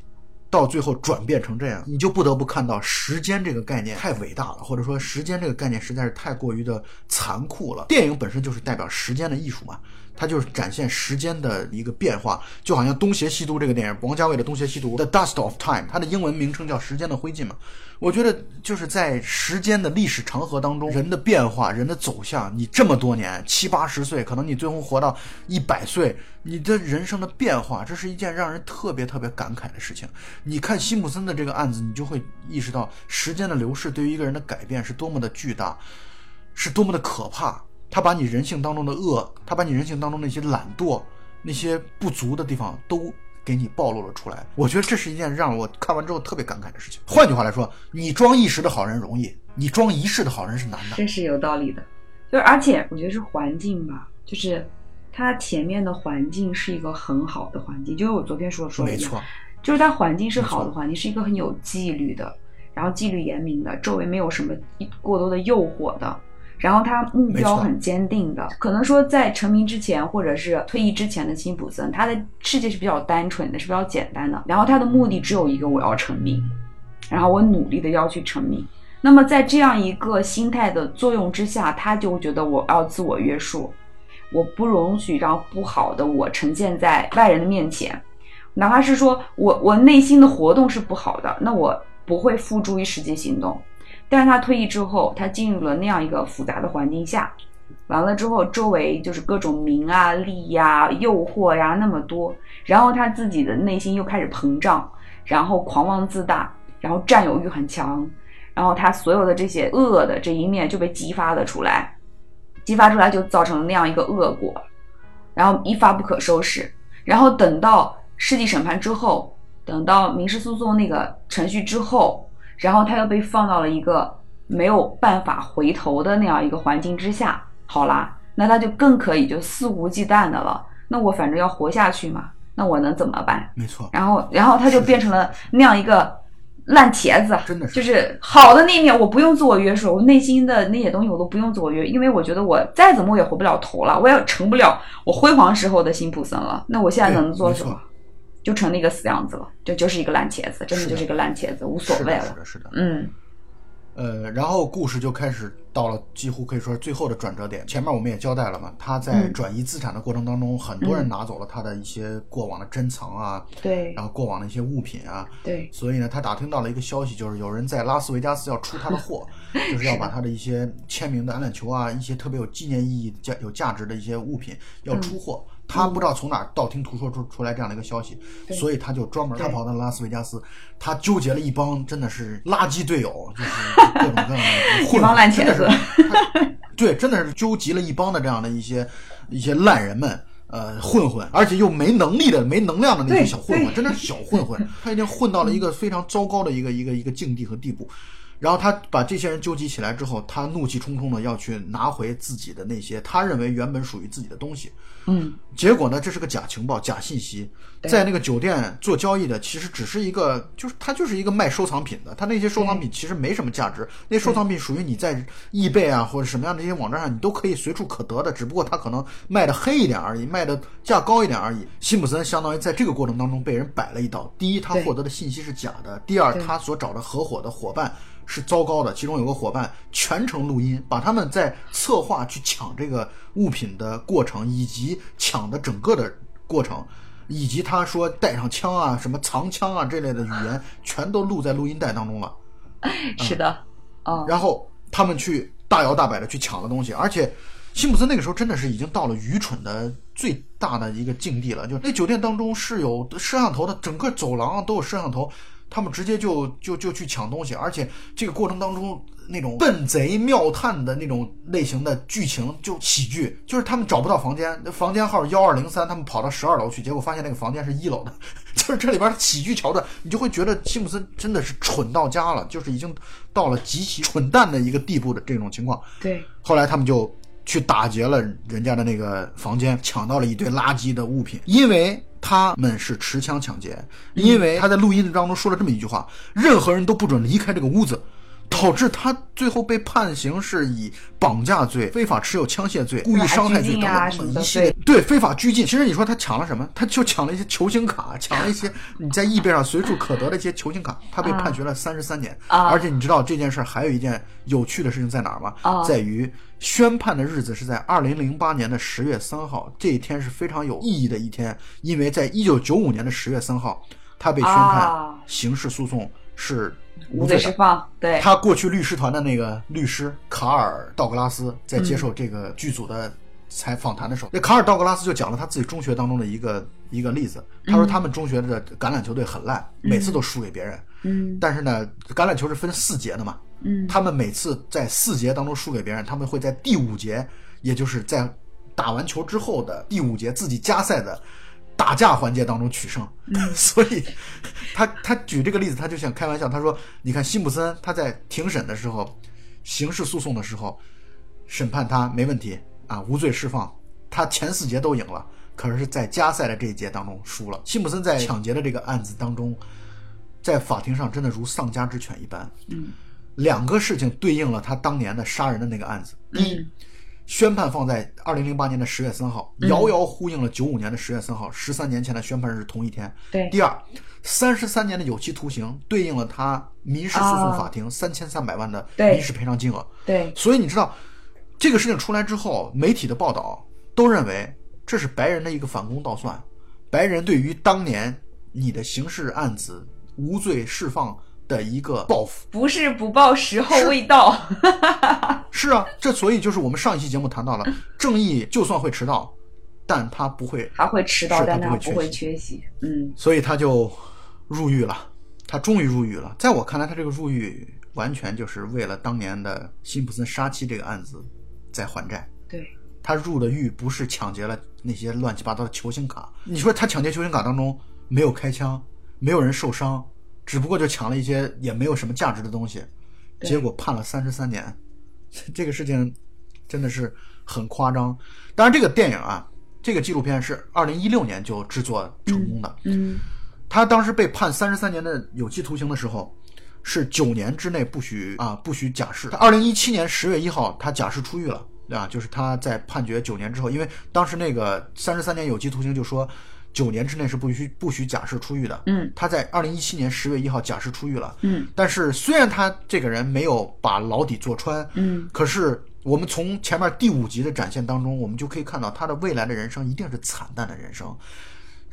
到最后转变成这样，你就不得不看到时间这个概念太伟大了，或者说时间这个概念实在是太过于的残酷了。电影本身就是代表时间的艺术嘛。它就是展现时间的一个变化，就好像《东邪西毒》这个电影，王家卫的《东邪西毒》The Dust of Time，它的英文名称叫《时间的灰烬》嘛。我觉得就是在时间的历史长河当中，人的变化，人的走向，你这么多年七八十岁，可能你最后活到一百岁，你的人生的变化，这是一件让人特别特别感慨的事情。你看辛普森的这个案子，你就会意识到时间的流逝对于一个人的改变是多么的巨大，是多么的可怕。他把你人性当中的恶，他把你人性当中那些懒惰、那些不足的地方都给你暴露了出来。我觉得这是一件让我看完之后特别感慨的事情。换句话来说，你装一时的好人容易，你装一世的好人是难的。这是有道理的，就是而且我觉得是环境吧，就是他前面的环境是一个很好的环境，就是我昨天说的说的没错，就是他环境是好的环境，是一个很有纪律的，然后纪律严明的，周围没有什么过多的诱惑的。然后他目标很坚定的，可能说在成名之前或者是退役之前的辛普森，他的世界是比较单纯的，是比较简单的。然后他的目的只有一个，我要成名，然后我努力的要去成名。那么在这样一个心态的作用之下，他就觉得我要自我约束，我不容许让不好的我呈现在外人的面前，哪怕是说我我内心的活动是不好的，那我不会付诸于实际行动。但是他退役之后，他进入了那样一个复杂的环境下，完了之后，周围就是各种名啊、利呀、诱惑呀那么多，然后他自己的内心又开始膨胀，然后狂妄自大，然后占有欲很强，然后他所有的这些恶的这一面就被激发了出来，激发出来就造成了那样一个恶果，然后一发不可收拾，然后等到世纪审判之后，等到民事诉讼那个程序之后。然后他又被放到了一个没有办法回头的那样一个环境之下。好啦，那他就更可以就肆无忌惮的了。那我反正要活下去嘛，那我能怎么办？没错。然后，然后他就变成了那样一个烂茄子，真的是。就是好的那一面，我不用自我约束，我内心的那些东西我都不用自我约，因为我觉得我再怎么我也回不了头了，我也成不了我辉煌时候的辛普森了。那我现在能做什么？就成了一个死样子了，就就是一个烂茄子，真的就是一个烂茄子，无所谓了。是的，是的，嗯，呃，然后故事就开始到了几乎可以说是最后的转折点。前面我们也交代了嘛，他在转移资产的过程当中，很多人拿走了他的一些过往的珍藏啊，对，然后过往的一些物品啊，对，所以呢，他打听到了一个消息，就是有人在拉斯维加斯要出他的货，就是要把他的一些签名的橄榄球啊，一些特别有纪念意义、价有价值的一些物品要出货。他不知道从哪道听途说出出来这样的一个消息，所以他就专门他跑到拉斯维加斯，他纠结了一帮真的是垃圾队友，就是各种各样的一帮烂茄子，对，真的是纠集了一帮的这样的一些一些烂人们，呃混混，而且又没能力的、没能量的那些小混混，真的是小混混，他已经混到了一个非常糟糕的一个一个一个境地和地步。然后他把这些人纠集起来之后，他怒气冲冲的要去拿回自己的那些他认为原本属于自己的东西。嗯，结果呢，这是个假情报、假信息，在那个酒店做交易的，其实只是一个，就是他就是一个卖收藏品的，他那些收藏品其实没什么价值，那收藏品属于你在易贝啊或者什么样的一些网站上，你都可以随处可得的，只不过他可能卖的黑一点而已，卖的价高一点而已。辛普森相当于在这个过程当中被人摆了一道，第一，他获得的信息是假的；第二，他所找的合伙的伙伴。是糟糕的，其中有个伙伴全程录音，把他们在策划去抢这个物品的过程，以及抢的整个的过程，以及他说带上枪啊、什么藏枪啊这类的语言，全都录在录音带当中了。是的，嗯，然后他们去大摇大摆的去抢了东西，而且辛普森那个时候真的是已经到了愚蠢的最大的一个境地了。就那酒店当中是有摄像头的，整个走廊都有摄像头，他们直接就就就去抢东西，而且这个过程当中那种笨贼妙探的那种类型的剧情就喜剧，就是他们找不到房间，那房间号幺二零三，他们跑到十二楼去，结果发现那个房间是一楼的，就是这里边的喜剧桥段，你就会觉得辛普森真的是蠢到家了，就是已经到了极其蠢蛋的一个地步的这种情况。对，后来他们就去打劫了人家的那个房间，抢到了一堆垃圾的物品，因为他们是持枪抢劫，因为他在录音当中说了这么一句话：任何人都不准离开这个屋子。导致他最后被判刑是以绑架罪、非法持有枪械罪、故意伤害罪等等一系列对非法拘禁。其实你说他抢了什么？他就抢了一些球星卡，抢了一些 你在易贝上随处可得的一些球星卡。他被判决了三十三年，啊而且你知道这件事儿还有一件有趣的事情在哪儿吗？啊在于宣判的日子是在二零零八年的十月三号，这一天是非常有意义的一天，因为在一九九五年的十月三号，他被宣判啊刑事诉讼是无罪。释放，对，他过去律师团的那个律师卡尔道格拉斯在接受这个剧组的采访谈的时候，那卡尔道格拉斯就讲了他自己中学当中的一个一个例子。他说他们中学的橄榄球队很烂，每次都输给别人。嗯但是呢，橄榄球是分四节的嘛，嗯他们每次在四节当中输给别人，他们会在第五节，也就是在打完球之后的第五节自己加赛的打架环节当中取胜。所以他他举这个例子，他就想开玩笑，他说：“你看辛普森他在庭审的时候，刑事诉讼的时候，审判他没问题啊，无罪释放，他前四节都赢了。”可是，在加赛的这一节当中输了。辛普森在抢劫的这个案子当中，在法庭上真的如丧家之犬一般。嗯两个事情对应了他当年的杀人的那个案子。第一，嗯宣判放在二零零八年的十月三号，遥遥呼应了九五年的十月三号，十三年前的宣判日同一天。对。第二，三十三年的有期徒刑对应了他民事诉讼法庭三千三百万的民事赔偿金额。对。所以你知道，这个事情出来之后，媒体的报道都认为这是白人的一个反攻倒算，白人对于当年你的刑事案子无罪释放的一个报复。不是不报时候未到，是啊，这所以就是我们上一期节目谈到了，正义就算会迟到，但他不会，他会迟到，但他不会缺席。嗯所以他就入狱了。他终于入狱了。在我看来，他这个入狱完全就是为了当年的辛普森杀妻这个案子在还债。对，他入的狱不是抢劫了那些乱七八糟的球星卡，你说他抢劫球星卡当中没有开枪，没有人受伤，只不过就抢了一些也没有什么价值的东西，结果判了三十三年，这个事情真的是很夸张。当然，这个电影啊，这个纪录片是二零一六年就制作成功的。嗯他当时被判三十三年的有期徒刑的时候，是九年之内不许啊不许假释。二零一七年十月一号，他假释出狱了，对吧？就是他在判决九年之后，因为当时那个三十三年有期徒刑就说九年之内是不许不许假释出狱的。嗯他在二零一七年十月一号假释出狱了。嗯但是虽然他这个人没有把牢底坐穿，嗯可是我们从前面第五集的展现当中，我们就可以看到他的未来的人生一定是惨淡的人生。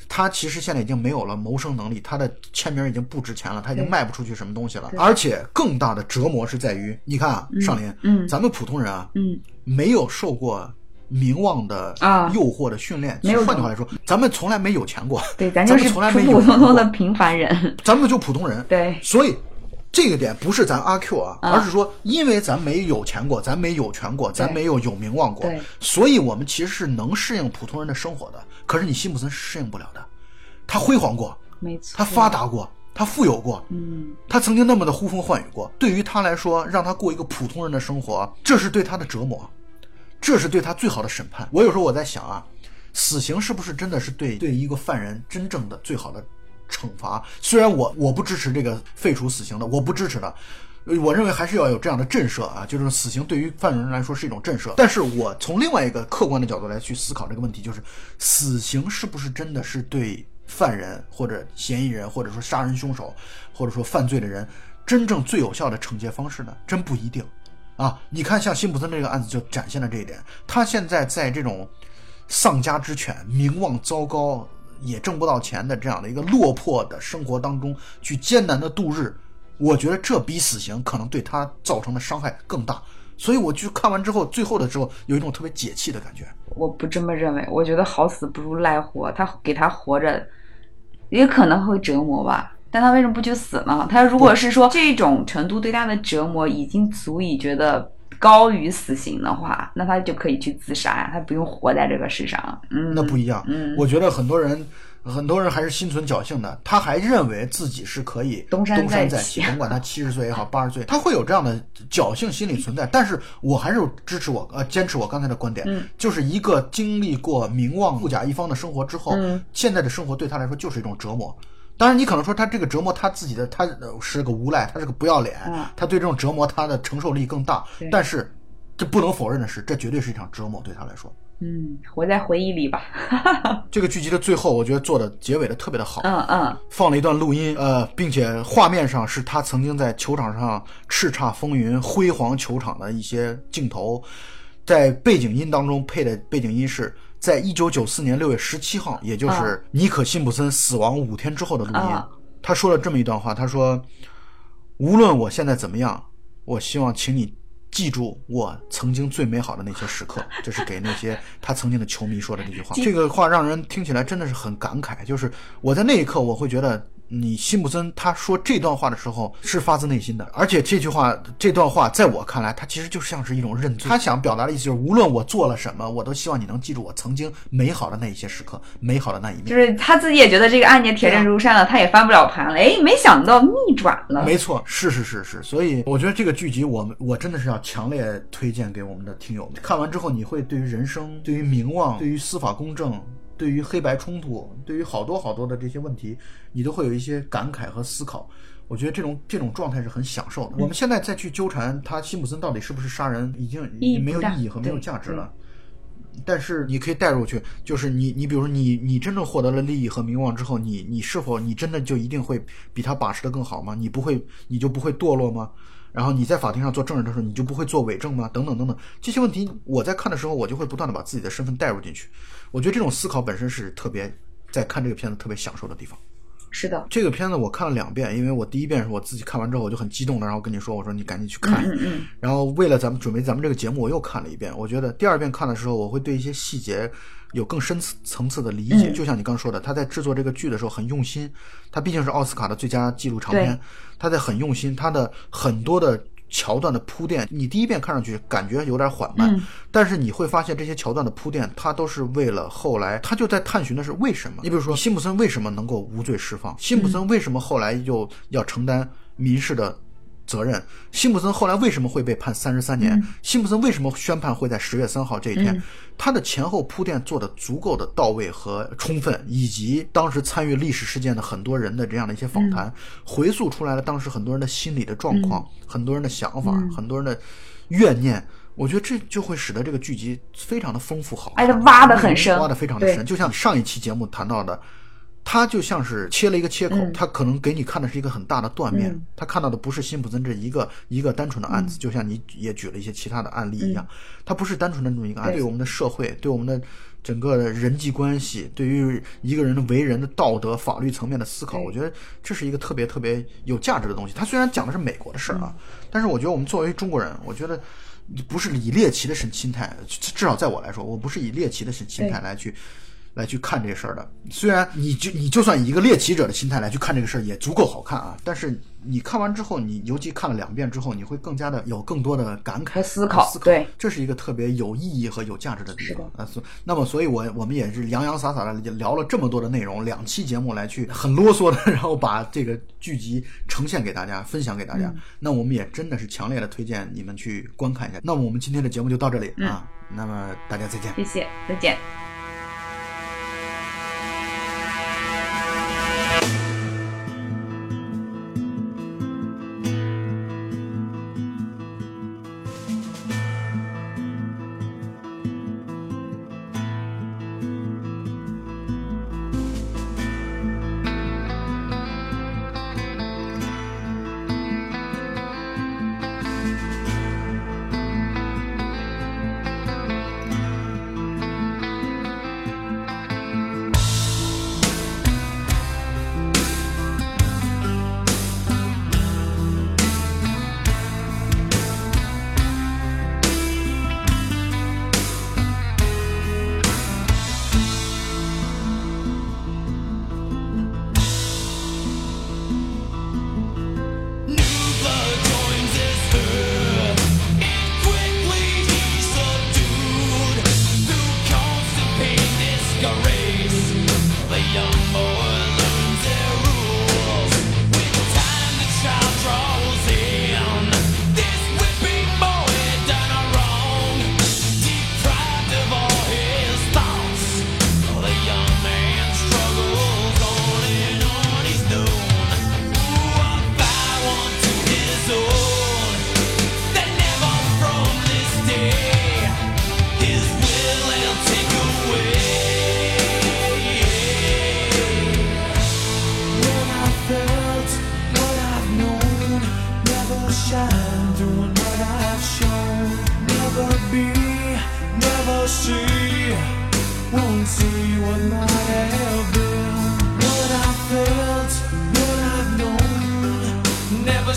他其实现在已经没有了谋生能力，他的签名已经不值钱了，他已经卖不出去什么东西了。而且更大的折磨是在于，你看啊，上林，嗯咱们普通人啊，嗯没有受过名望的啊诱惑的训练。没有换句话来说，咱们从来没有钱过，对，咱咱就是普们从来没有普通通的平凡人。咱们就普通人。对，所以这个点不是咱阿 Q 啊，而是说，因为咱没有钱过，咱没有权过，咱没有有名望过，所以我们其实是能适应普通人的生活的。可是你辛普森是适应不了的，他辉煌过，没错，他发达过，他富有过，嗯，他曾经那么的呼风唤雨过。对于他来说，让他过一个普通人的生活，这是对他的折磨，这是对他最好的审判。我有时候我在想啊，死刑是不是真的是对对一个犯人真正的最好的？惩罚虽然我我不支持这个废除死刑的，我不支持的，我认为还是要有这样的震慑啊，就是死刑对于犯人来说是一种震慑。但是我从另外一个客观的角度来去思考这个问题，就是死刑是不是真的是对犯人或者嫌疑人或者说杀人凶手或者说犯罪的人真正最有效的惩戒方式呢？真不一定啊！你看，像辛普森这个案子就展现了这一点，他现在在这种丧家之犬、名望糟糕。也挣不到钱的这样的一个落魄的生活当中去艰难的度日，我觉得这比死刑可能对他造成的伤害更大。所以我就看完之后，最后的时候有一种特别解气的感觉。我不这么认为，我觉得好死不如赖活。他给他活着，也可能会折磨吧。但他为什么不去死呢？他如果是说这种程度对他的折磨已经足以觉得。高于死刑的话，那他就可以去自杀呀，他不用活在这个世上。嗯，那不一样。嗯，我觉得很多人，很多人还是心存侥幸的，他还认为自己是可以东山再起，甭管他七十岁也好，八十岁，他会有这样的侥幸心理存在。但是我还是支持我呃坚持我刚才的观点，就是一个经历过名望富甲一方的生活之后，现在的生活对他来说就是一种折磨。当然，你可能说他这个折磨他自己的，他是个无赖，他是个不要脸，他对这种折磨他的承受力更大。但是，这不能否认的是，这绝对是一场折磨对他来说。嗯，活在回忆里吧。这个剧集的最后，我觉得做的结尾的特别的好。嗯嗯，放了一段录音，呃，并且画面上是他曾经在球场上叱咤风云、辉煌球场的一些镜头，在背景音当中配的背景音是。在一九九四年六月十七号，也就是尼可辛普森死亡五天之后的录音，他说了这么一段话：“他说，无论我现在怎么样，我希望请你记住我曾经最美好的那些时刻。”这是给那些他曾经的球迷说的这句话。这个话让人听起来真的是很感慨。就是我在那一刻，我会觉得。你辛普森他说这段话的时候是发自内心的，而且这句话这段话在我看来，他其实就像是一种认罪。他想表达的意思就是，无论我做了什么，我都希望你能记住我曾经美好的那一些时刻，美好的那一面。就是他自己也觉得这个案件铁证如山了，他也翻不了盘了。哎，没想到逆转了。没错，是是是是。所以我觉得这个剧集，我们我真的是要强烈推荐给我们的听友们。看完之后，你会对于人生、对于名望、对于司法公正。对于黑白冲突，对于好多好多的这些问题，你都会有一些感慨和思考。我觉得这种这种状态是很享受的。我们现在再去纠缠他辛普森到底是不是杀人，已经没有意义和没有价值了。但是你可以带入去，就是你你比如说你你真正获得了利益和名望之后，你你是否你真的就一定会比他把持的更好吗？你不会你就不会堕落吗？然后你在法庭上做证人的时候，你就不会做伪证吗？等等等等，这些问题我在看的时候，我就会不断的把自己的身份带入进去。我觉得这种思考本身是特别在看这个片子特别享受的地方。是的，这个片子我看了两遍，因为我第一遍是我自己看完之后我就很激动的，然后跟你说，我说你赶紧去看。嗯嗯。然后为了咱们准备咱们这个节目，我又看了一遍。我觉得第二遍看的时候，我会对一些细节有更深层次的理解。就像你刚说的，他在制作这个剧的时候很用心，他毕竟是奥斯卡的最佳纪录长片，他在很用心，他的很多的。桥段的铺垫，你第一遍看上去感觉有点缓慢，但是你会发现这些桥段的铺垫，它都是为了后来，他就在探寻的是为什么。你比如说，辛普森为什么能够无罪释放？辛普森为什么后来又要承担民事的？责任，辛普森后来为什么会被判三十三年？辛普森为什么宣判会在十月三号这一天？他的前后铺垫做的足够的到位和充分，以及当时参与历史事件的很多人的这样的一些访谈，回溯出来了当时很多人的心理的状况、很多人的想法、很多人的怨念。我觉得这就会使得这个剧集非常的丰富好。哎，他挖的很深，挖的非常的深，就像上一期节目谈到的。他就像是切了一个切口，他可能给你看的是一个很大的断面，他看到的不是辛普森这一个一个单纯的案子，就像你也举了一些其他的案例一样，他不是单纯的这么一个案，对。我们的社会，对我们的整个人际关系，对于一个人的为人的道德、法律层面的思考，我觉得这是一个特别特别有价值的东西。他虽然讲的是美国的事儿啊，但是我觉得我们作为中国人，我觉得不是以猎奇的心心态，至少在我来说，我不是以猎奇的心心态来去。来去看这事儿的。虽然你就你就算以一个猎奇者的心态来去看这个事儿，也足够好看啊。但是你看完之后，你尤其看了两遍之后，你会更加的有更多的感慨和思考。思考，对，这是一个特别有意义和有价值的地方啊。所那么，所以我我们也是洋洋洒洒的聊了这么多的内容，两期节目来去很啰嗦的，然后把这个剧集呈现给大家，分享给大家。那我们也真的是强烈的推荐你们去观看一下。那么我们今天的节目就到这里啊，那么大家再见，谢谢，再见。she won't see what might have been. What I felt, what I've never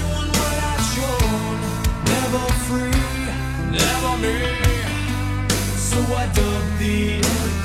doing what I've shown. Never free, never me. So I dug the